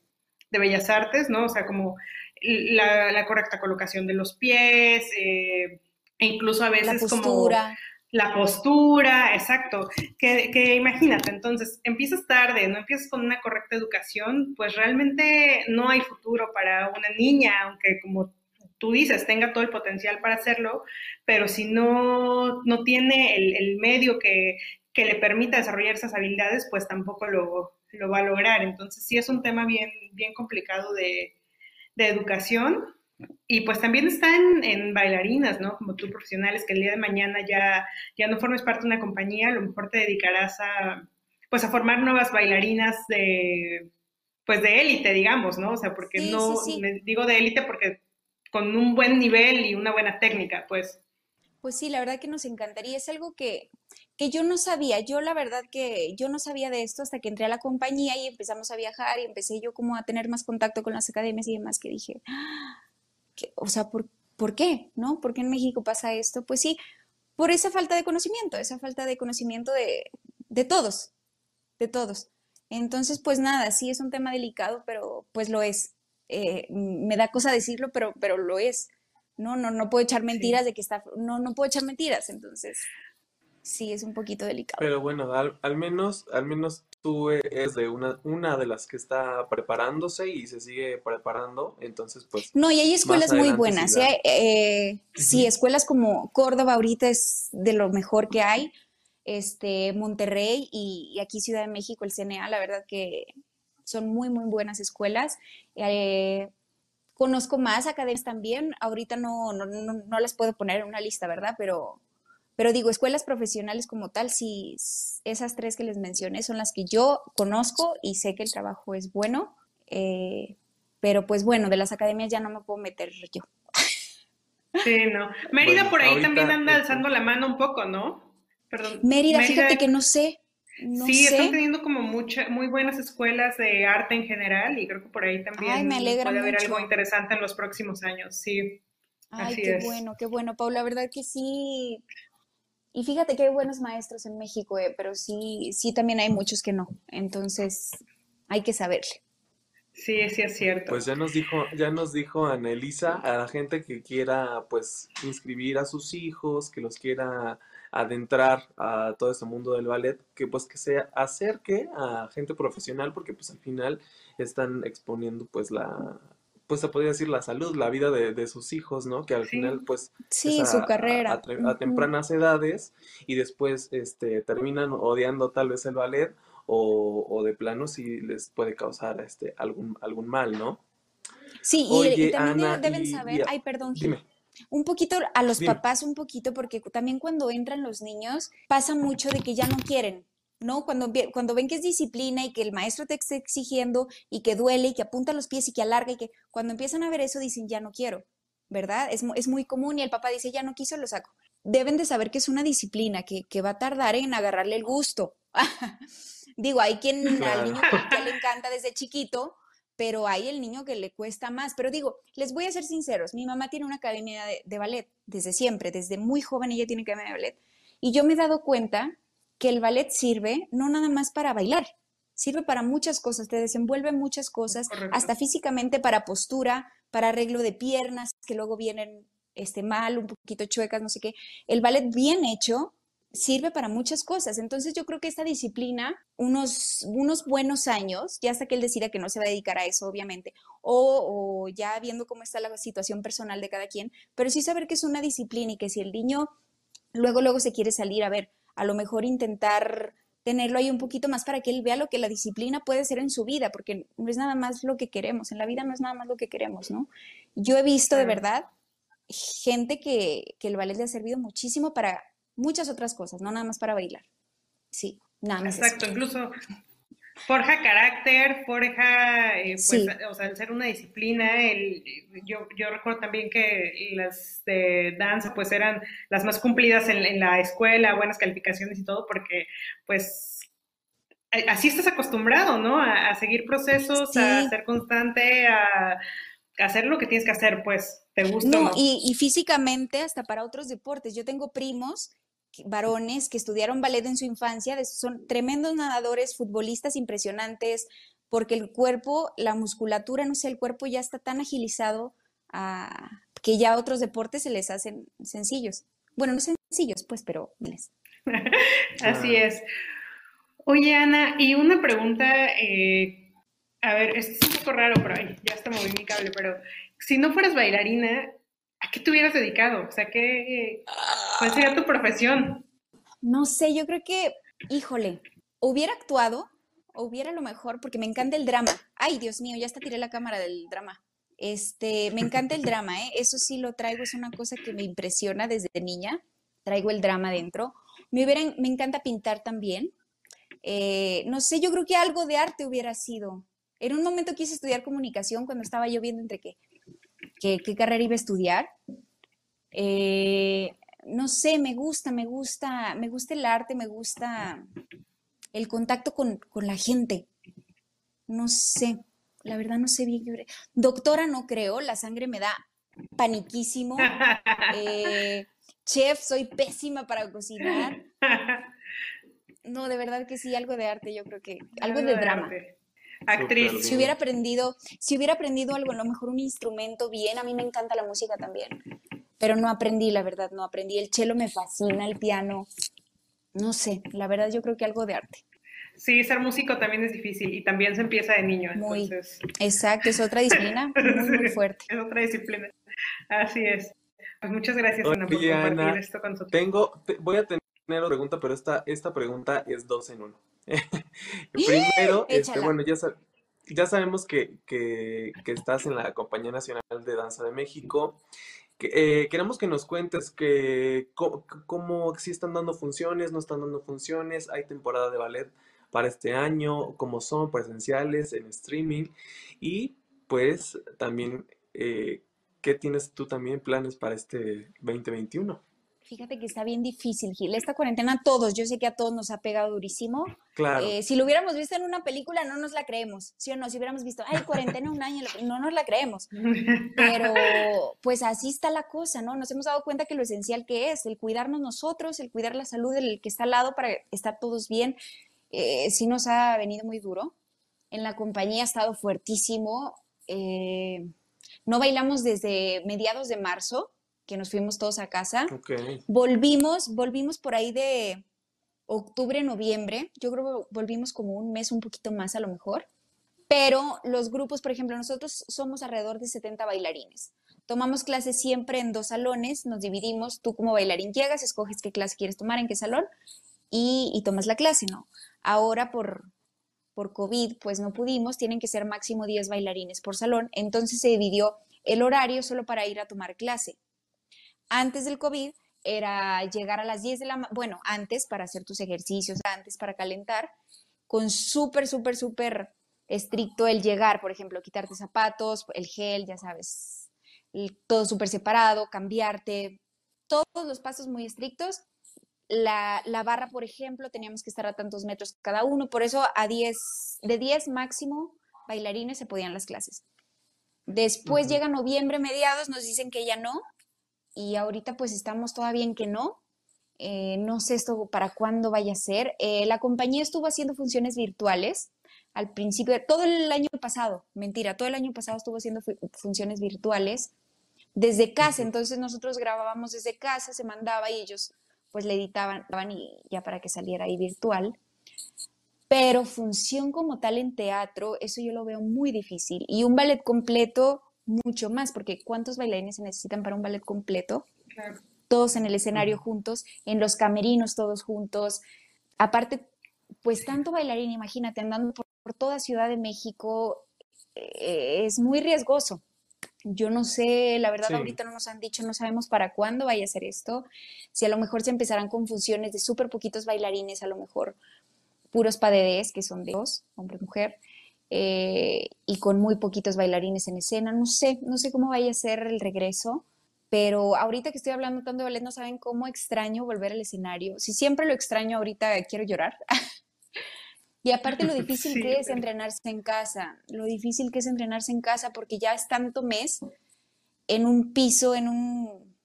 de Bellas Artes, ¿no? O sea, como la, correcta colocación de los pies, eh, e incluso a veces la postura. como la postura, exacto. Que, que, imagínate, entonces empiezas tarde, no empiezas con una correcta educación, pues realmente no hay futuro para una niña, aunque como tú dices, tenga todo el potencial para hacerlo, pero si no, no tiene el, medio que, que, le permita desarrollar esas habilidades, pues tampoco lo, lo, va a lograr. Entonces sí es un tema bien, bien complicado de, de educación. Y pues también están en bailarinas, ¿no? Como tú profesionales, que el día de mañana ya, ya no formes parte de una compañía, a lo mejor te dedicarás a, pues a formar nuevas bailarinas de, pues de élite, digamos, ¿no? O sea, porque no, digo de élite porque con un buen nivel y una buena técnica, pues. Pues sí, la verdad que nos encantaría. Es algo que, que yo no sabía. Yo la verdad que yo no sabía de esto hasta que entré a la compañía y empezamos a viajar y empecé yo como a tener más contacto con las academias y demás que dije, ¡Ah! o sea, ¿por, ¿por qué? ¿No? ¿Por qué en México pasa esto? Pues sí, por esa falta de conocimiento, esa falta de conocimiento de, de todos, de todos. Entonces, pues nada, sí es un tema delicado, pero pues lo es. Eh, me da cosa decirlo, pero, pero lo es. No, no, no puedo echar mentiras de que está, no, no puedo echar mentiras, entonces sí es un poquito delicado. Pero bueno, al, menos, al menos tú eres de una, una de las que está preparándose y se sigue preparando, entonces pues... No, y hay escuelas muy buenas, sí, eh, sí, escuelas como Córdoba ahorita es de lo mejor que hay, este, Monterrey y, y aquí Ciudad de México, el CNA, la verdad que son muy, muy buenas escuelas. Eh, conozco más academias también, ahorita no, no, no, las puedo poner en una lista, ¿verdad? Pero, pero digo, escuelas profesionales como tal, sí, esas tres que les mencioné son las que yo conozco y sé que el trabajo es bueno, eh, pero pues bueno, de las academias ya no me puedo meter yo. Sí, no. Mérida por ahí también anda alzando la mano un poco, ¿no? Perdón. Mérida, fíjate que no sé sí, están teniendo como mucha, muy buenas escuelas de arte en general y creo que por ahí también puede haber algo interesante en los próximos años, sí. Ay, qué bueno, qué bueno, Paula, la verdad que sí. Y fíjate que hay buenos maestros en México, eh, pero sí, sí también hay muchos que no. Entonces, hay que saberle. Sí, sí es cierto. Pues ya nos dijo, ya nos dijo Anelisa, a la gente que quiera pues inscribir a sus hijos, que los quiera adentrar a todo este mundo del ballet, que pues que se acerque a gente profesional, porque pues al final están exponiendo pues la, pues se podría decir la salud, la vida de, sus hijos, ¿no? Que al final pues sí, su carrera a, tempranas edades y después este terminan odiando tal vez el ballet o, de plano si les puede causar este algún algún mal, ¿no? Sí, y, también deben saber, ay, perdón, dime. Un poquito a los papás, un poquito, porque también cuando entran los niños pasa mucho de que ya no quieren, ¿no? Cuando, cuando ven que es disciplina y que el maestro te está exigiendo y que duele y que apunta los pies y que alarga y que cuando empiezan a ver eso dicen ya no quiero, ¿verdad? Es, es muy común y el papá dice ya no quiso, lo saco. Deben de saber que es una disciplina, que, que va a tardar en agarrarle el gusto. Digo, hay quien al niño que le encanta desde chiquito, pero hay el niño que le cuesta más. Pero digo, les voy a ser sinceros, mi mamá tiene una academia de, ballet desde siempre, desde muy joven ella tiene academia de ballet. Y yo me he dado cuenta que el ballet sirve no nada más para bailar, sirve para muchas cosas, te desenvuelve muchas cosas, hasta físicamente para postura, para arreglo de piernas que luego vienen este, mal, un poquito chuecas, no sé qué. El ballet bien hecho sirve para muchas cosas. Entonces yo creo que esta disciplina, unos, unos buenos años, ya hasta que él decida que no se va a dedicar a eso, obviamente, o, ya viendo cómo está la situación personal de cada quien, pero sí saber que es una disciplina y que si el niño luego, luego se quiere salir, a ver, a lo mejor intentar tenerlo ahí un poquito más para que él vea lo que la disciplina puede ser en su vida, porque no es nada más lo que queremos, en la vida no es nada más lo que queremos, ¿no? Yo he visto de verdad gente que, que el ballet le ha servido muchísimo para muchas otras cosas, no nada más para bailar. Sí, nada más. Exacto, incluso forja carácter, forja, eh, pues, o sea, al ser una disciplina, el, yo, yo recuerdo también que las de danza pues eran las más cumplidas en, la escuela, buenas calificaciones y todo, porque pues así estás acostumbrado, ¿no? A, seguir procesos, a ser constante, a, hacer lo que tienes que hacer, pues, te gusta. No, Y, y, físicamente hasta para otros deportes. Yo tengo primos varones que estudiaron ballet en su infancia, son tremendos nadadores, futbolistas impresionantes, porque el cuerpo, la musculatura, no sé, el cuerpo ya está tan agilizado a, que ya otros deportes se les hacen sencillos. Bueno, no sencillos, pues, pero Así es. Oye, Ana, y una pregunta, eh, a ver, esto es un poco raro, pero ahí ya está moví mi cable, pero si no fueras bailarina, ¿a qué te hubieras dedicado? O sea, ¿qué, ¿cuál sería tu profesión? No sé, yo creo que, híjole, hubiera actuado, hubiera lo mejor, porque me encanta el drama. Ay, Dios mío, ya hasta tiré la cámara del drama. Este, me encanta el drama, ¿eh? Eso sí lo traigo, es una cosa que me impresiona desde niña. Traigo el drama dentro. Me, me encanta pintar también. Eh, no sé, yo creo que algo de arte hubiera sido. En un momento quise estudiar comunicación cuando estaba yo viendo entre qué, qué, carrera iba a estudiar. Eh, no sé, me gusta, me gusta, me gusta el arte, me gusta el contacto con, con la gente. No sé, la verdad no sé bien qué. Doctora no creo, la sangre me da paniquísimo. Eh, chef, soy pésima para cocinar. No, de verdad que sí, algo de arte, yo creo que algo de, drama. Actriz. Si hubiera aprendido, si hubiera aprendido algo, a lo mejor un instrumento bien, a mí me encanta la música también, pero no aprendí, la verdad, no aprendí. El cello me fascina, el piano, no sé, la verdad yo creo que algo de arte. Sí, ser músico también es difícil y también se empieza de niño. Muy, exacto, es otra disciplina muy, muy fuerte. es otra disciplina, así es. Pues muchas gracias, Ana, por compartir esto con nosotros. Tengo, voy a tener una pregunta, pero esta, esta pregunta es dos en uno. Primero, este, bueno, ya, ya sabemos que, que, que, estás en la Compañía Nacional de Danza de México. Eh, queremos que nos cuentes que, cómo, cómo, si están dando funciones, no están dando funciones, hay temporada de ballet para este año, cómo son presenciales, en streaming y pues también eh, qué tienes tú también planes para este 2021. Fíjate que está bien difícil, Gil. Esta cuarentena a todos, yo sé que a todos nos ha pegado durísimo. Claro. Eh, si lo hubiéramos visto en una película, no nos la creemos, ¿sí o no? Si hubiéramos visto, ay, cuarentena un año, no nos la creemos. Pero pues así está la cosa, ¿no? Nos hemos dado cuenta que lo esencial que es, el cuidarnos nosotros, el cuidar la salud del que está al lado para estar todos bien, eh, sí nos ha venido muy duro. En la compañía ha estado fuertísimo. Eh, no bailamos desde mediados de marzo que nos fuimos todos a casa. Volvimos, volvimos por ahí de octubre, noviembre. Yo creo que volvimos como un mes, un poquito más a lo mejor. Pero los grupos, por ejemplo, nosotros somos alrededor de 70 bailarines. Tomamos clases siempre en dos salones, nos dividimos, tú como bailarín llegas, escoges qué clase quieres tomar, en qué salón, y, y tomas la clase, ¿no? Ahora por, por COVID, pues no pudimos, tienen que ser máximo 10 bailarines por salón, entonces se dividió el horario solo para ir a tomar clase antes del COVID era llegar a las 10 de la bueno, antes para hacer tus ejercicios, antes para calentar, con súper, súper, súper estricto el llegar, por ejemplo, quitarte zapatos, el gel, ya sabes, todo súper separado, cambiarte, todos los pasos muy estrictos. La, la, barra, por ejemplo, teníamos que estar a tantos metros cada uno, por eso a 10, de 10 máximo bailarines se podían las clases. Después llega noviembre, mediados, nos dicen que ya no, y ahorita pues estamos todavía en que no. Eh, no sé esto para cuándo vaya a ser. Eh, la compañía estuvo haciendo funciones virtuales al principio, todo el año pasado, mentira, todo el año pasado estuvo haciendo funciones virtuales desde casa, entonces nosotros grabábamos desde casa, se mandaba y ellos pues le editaban y ya para que saliera ahí virtual. Pero función como tal en teatro, eso yo lo veo muy difícil. Y un ballet completo, mucho más, porque ¿cuántos bailarines se necesitan para un ballet completo? Todos en el escenario juntos, en los camerinos todos juntos. Aparte, pues tanto bailarín, imagínate, andando por, toda Ciudad de México, eh, es muy riesgoso. Yo no sé, la verdad ahorita no nos han dicho, no sabemos para cuándo vaya a ser esto. Si a lo mejor se empezarán con funciones de súper poquitos bailarines, a lo mejor puros padedés, que son de dos, hombre-mujer, eh, y con muy poquitos bailarines en escena. No sé, no sé cómo vaya a ser el regreso, pero ahorita que estoy hablando tanto de ballet, no saben cómo extraño volver al escenario. Si siempre lo extraño, ahorita quiero llorar. y aparte lo difícil que es entrenarse en casa, lo difícil que es entrenarse en casa porque ya es tanto mes en un piso, en un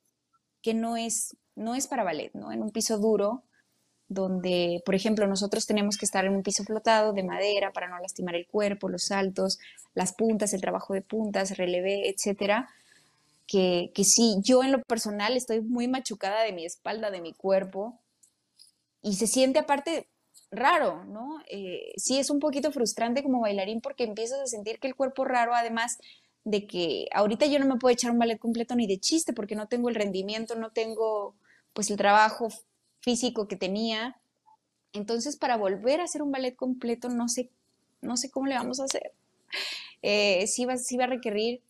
que no es, no es para ballet, ¿no? En un piso duro, donde, por ejemplo, nosotros tenemos que estar en un piso flotado de madera para no lastimar el cuerpo, los saltos, las puntas, el trabajo de puntas, relevé, etcétera. Que, que sí, yo en lo personal estoy muy machucada de mi espalda, de mi cuerpo, y se siente aparte raro, ¿no? Eh, sí es un poquito frustrante como bailarín porque empiezas a sentir que el cuerpo raro, además de que ahorita yo no me puedo echar un ballet completo ni de chiste porque no tengo el rendimiento, no tengo pues el trabajo físico que tenía. Entonces, para volver a hacer un ballet completo, no sé, no sé cómo le vamos a hacer. Eh, sí, va, sí va a requerir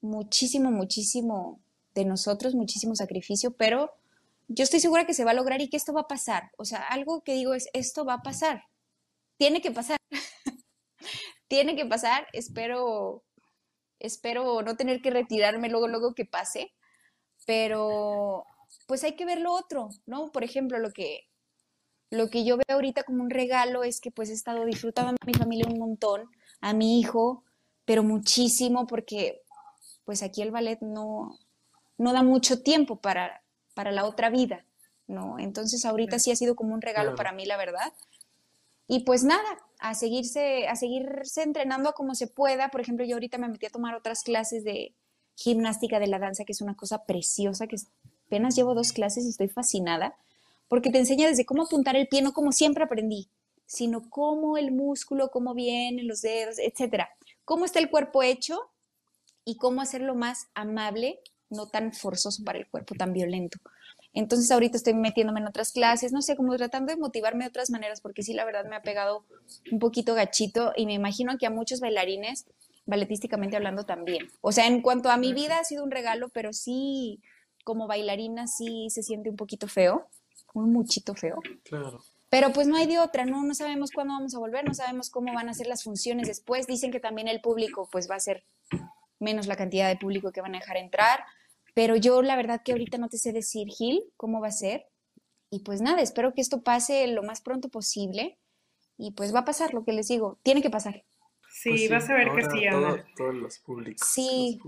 muchísimo, muchísimo de nosotros, muchísimo sacrificio, pero yo estoy segura que se va a lograr y que esto va a pasar. O sea, algo que digo es, esto va a pasar. Tiene que pasar. Tiene que pasar. Espero, espero no tener que retirarme luego, luego que pase. Pero pues hay que ver lo otro, ¿no? Por ejemplo, lo que, lo que yo veo ahorita como un regalo es que pues he estado disfrutando a mi familia un montón, a mi hijo, pero muchísimo porque pues aquí el ballet no, no da mucho tiempo para, para la otra vida, ¿no? Entonces ahorita sí ha sido como un regalo para mí, la verdad. Y pues nada, a seguirse, a seguirse entrenando a como se pueda. Por ejemplo, yo ahorita me metí a tomar otras clases de gimnástica de la danza, que es una cosa preciosa, que apenas llevo dos clases y estoy fascinada, porque te enseña desde cómo apuntar el pie, no como siempre aprendí, sino cómo el músculo, cómo vienen los dedos, etcétera. Cómo está el cuerpo hecho y cómo hacerlo más amable, no tan forzoso para el cuerpo, tan violento. Entonces ahorita estoy metiéndome en otras clases, no sé, como tratando de motivarme de otras maneras, porque sí, la verdad me ha pegado un poquito gachito y me imagino que a muchos bailarines, balletísticamente hablando también. O sea, en cuanto a mi vida ha sido un regalo, pero sí, como bailarina sí se siente un poquito feo, un muchito feo. Claro. Pero pues no hay de otra, ¿no? No sabemos cuándo vamos a volver, no sabemos cómo van a ser las funciones después. Dicen que también el público pues va a ser menos la cantidad de público que van a dejar entrar. Pero yo la verdad que ahorita no te sé decir, Gil, cómo va a ser. Y pues nada, espero que esto pase lo más pronto posible. Y pues va a pasar lo que les digo, tiene que pasar. Sí, pues vas a ver que sí, Ana. todos los públicos. Sí.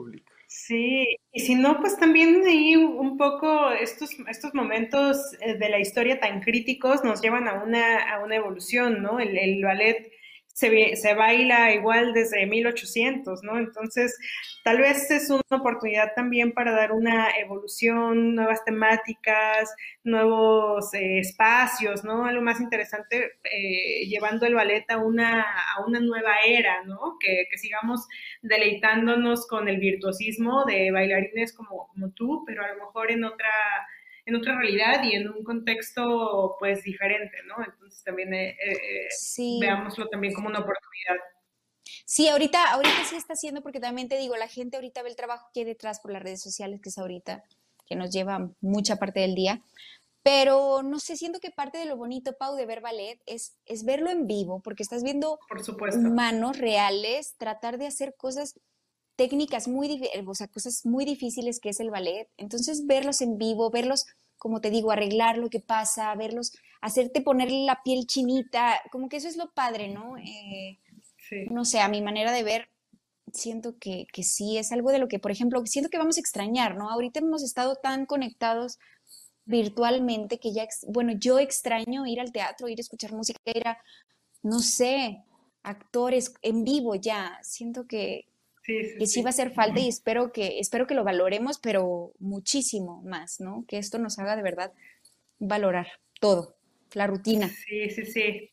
Sí, y si no, pues también ahí un poco estos, estos momentos eh, de la historia tan críticos nos llevan a una, a una evolución, ¿no? El, el ballet se, se baila igual desde 1800, ¿no? Entonces, tal vez es una oportunidad también para dar una evolución, nuevas temáticas, nuevos eh, espacios, ¿no? Algo más interesante, eh, llevando el ballet a una, a una nueva era, ¿no? Que, que, sigamos deleitándonos con el virtuosismo de bailarines como, como tú, pero a lo mejor en otra en otra realidad y en un contexto pues diferente, ¿no? Entonces también eh, eh, veámoslo también como una oportunidad. Sí, ahorita, ahorita sí está haciendo, porque también te digo, la gente ahorita ve el trabajo que hay detrás por las redes sociales, que es ahorita, que nos lleva mucha parte del día. Pero no sé, siento que parte de lo bonito, Pau, de ver ballet es, es verlo en vivo, porque estás viendo humanos reales, tratar de hacer cosas técnicas muy, o sea, cosas muy difíciles que es el ballet. Entonces, verlos en vivo, verlos, como te digo, arreglar lo que pasa, verlos, hacerte poner la piel chinita, como que eso es lo padre, ¿no? Eh, no sé, a mi manera de ver, siento que, que sí, es algo de lo que, por ejemplo, siento que vamos a extrañar, ¿no? Ahorita hemos estado tan conectados virtualmente que ya, bueno, yo extraño ir al teatro, ir a escuchar música, ir a, no sé, actores en vivo ya. Siento que, que sí, va a hacer falta y espero que, espero que lo valoremos, pero muchísimo más, ¿no? Que esto nos haga de verdad valorar todo, la rutina. Sí, sí, sí.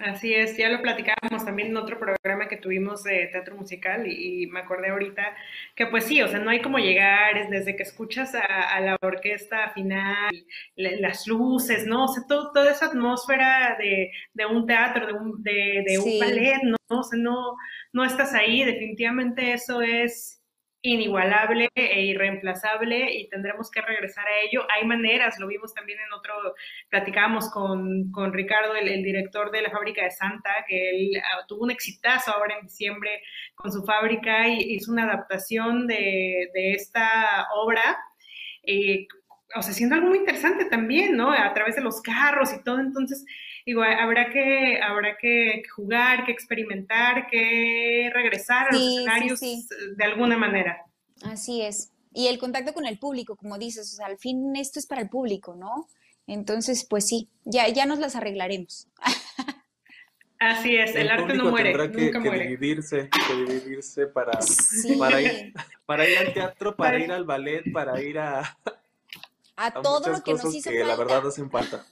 Así es, ya lo platicábamos también en otro programa que tuvimos de teatro musical y, me acordé ahorita que pues sí, o sea, no hay como llegar, es desde que escuchas a, la orquesta final, las luces, ¿no? O sea, toda esa atmósfera de, un teatro, de un, de, un ballet, ¿no? O sea, no, no estás ahí, definitivamente eso es inigualable e irreemplazable y tendremos que regresar a ello. Hay maneras, lo vimos también en otro, platicábamos con, Ricardo, el, director de la fábrica de Santa, que él ah, tuvo un exitazo ahora en diciembre con su fábrica y hizo una adaptación de, esta obra. Eh, o sea, siendo algo muy interesante también, ¿no? A través de los carros y todo, entonces, digo, habrá que, habrá que jugar, que experimentar, que regresar a los escenarios de alguna manera. Así es. Y el contacto con el público, como dices, o sea, al fin esto es para el público, ¿no? Entonces, pues sí, ya, ya nos las arreglaremos. Así es, el, arte no muere, tendrá que, nunca que muere. dividirse, que dividirse para, Sí. para, ir, para ir al teatro, para Para- ir al ballet, para ir a, A a todo lo que nos hizo que falta. la verdad hacen falta.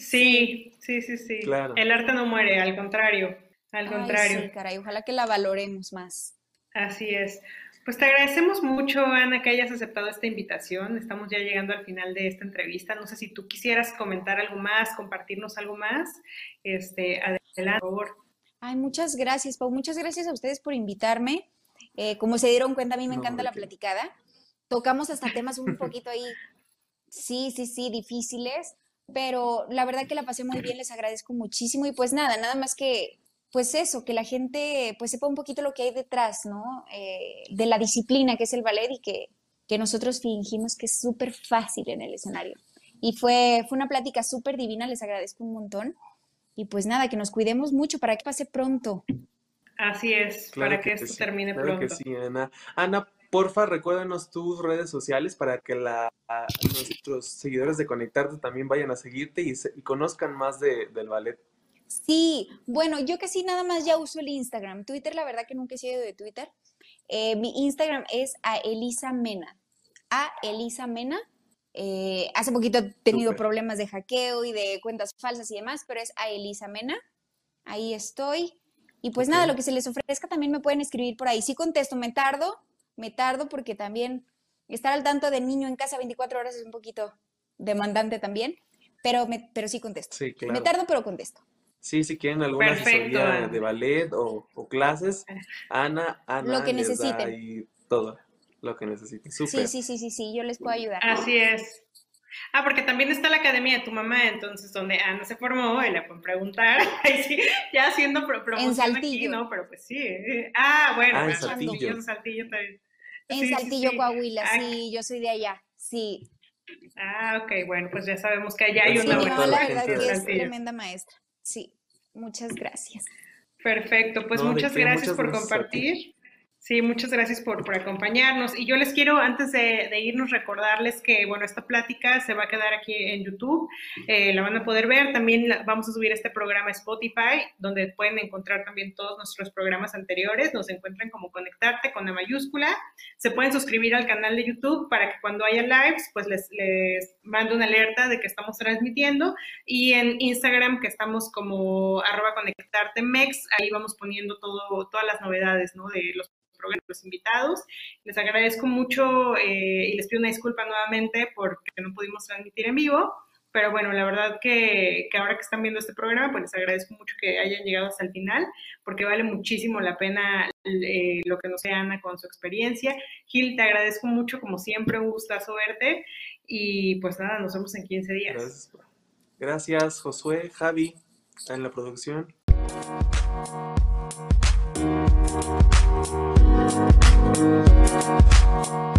Sí, sí, sí, sí. Claro. El arte no muere, al contrario, al Ay, contrario. sí, caray, ojalá que la valoremos más. Así es. Pues te agradecemos mucho, Ana, que hayas aceptado esta invitación. Estamos ya llegando al final de esta entrevista. No sé si tú quisieras comentar algo más, compartirnos algo más. Este, adelante, por favor. Ay, muchas gracias, Pau. Muchas gracias a ustedes por invitarme. Eh, como se dieron cuenta, a mí me No, encanta ¿de la platicada. Tocamos hasta temas un poquito ahí, sí, sí, sí, difíciles, pero la verdad que la pasé muy bien, les agradezco muchísimo y pues nada, nada más que, pues eso, que la gente pues sepa un poquito lo que hay detrás, ¿no? Eh, de la disciplina que es el ballet y que, que nosotros fingimos que es súper fácil en el escenario. Y fue, fue una plática súper divina, les agradezco un montón. Y pues nada, que nos cuidemos mucho para que pase pronto. Así es, Claro para que, esto sí, termine claro pronto. que sí, Ana. Ana, porfa, recuérdanos tus redes sociales para que la, a nuestros seguidores de Conectarte también vayan a seguirte y, se- y conozcan más de, del ballet. Sí, bueno, yo casi nada más ya uso el Instagram. Twitter, la verdad que nunca he sido de Twitter. Eh, mi Instagram es a Elisa Mena. A Elisa Mena. Eh, hace poquito he tenido problemas de hackeo y de cuentas falsas y demás, pero es a Elisa Mena. Ahí estoy. Y pues nada, lo que se les ofrezca también me pueden escribir por ahí. Sí contesto, me tardo, me tardo porque también estar al tanto del niño en casa 24 horas es un poquito demandante también, pero, me, pero sí contesto. Sí, Me tardo, pero contesto. Sí, si quieren alguna Perfecto, asesoría de ballet o, o clases, Ana, Ana Lo que necesiten. ahí todo lo que necesiten. Sí, sí, sí, sí, sí, yo les puedo ayudar. Así es. Ah, porque también está la academia de tu mamá, entonces donde Ana se formó, y le pueden preguntar, ahí sí, ya haciendo pro- promoción aquí, Saltillo. ¿no? Pero pues sí. eh. Ah, bueno, Ah, en Saltillo. de Saltillo también. En Sí, Saltillo, sí. Coahuila, Ah, sí, yo soy de allá, sí. Ah, ok, bueno, pues ya sabemos que allá hay una buena la la verdad que es tremenda maestra. Sí, muchas gracias. Perfecto, pues No, ¿de muchas gracias Muchas por gracias compartir. Sí, muchas gracias por, por acompañarnos. Y yo les quiero, antes de, irnos, recordarles que, bueno, esta plática se va a quedar aquí en YouTube, eh, la van a poder ver. También vamos a subir este programa a Spotify, donde pueden encontrar también todos nuestros programas anteriores. Nos encuentran como Conectarte con la mayúscula. Se pueden suscribir al canal de YouTube para que cuando haya lives, pues les, les mando una alerta de que estamos transmitiendo. Y en Instagram, que estamos como arroba conectarte mex, ahí vamos poniendo todo, todas las novedades, ¿no? De los los invitados. Les agradezco mucho eh, y les pido una disculpa nuevamente porque no pudimos transmitir en vivo. Pero bueno, la verdad que, que ahora que están viendo este programa, pues les agradezco mucho que hayan llegado hasta el final, porque vale muchísimo la pena eh, lo que nos sea Ana con su experiencia. Gil, te agradezco mucho, como siempre, un gustazo verte. Y pues nada, nos vemos en 15 días. Gracias. Gracias, Josué, Javi, en la producción. Thank you.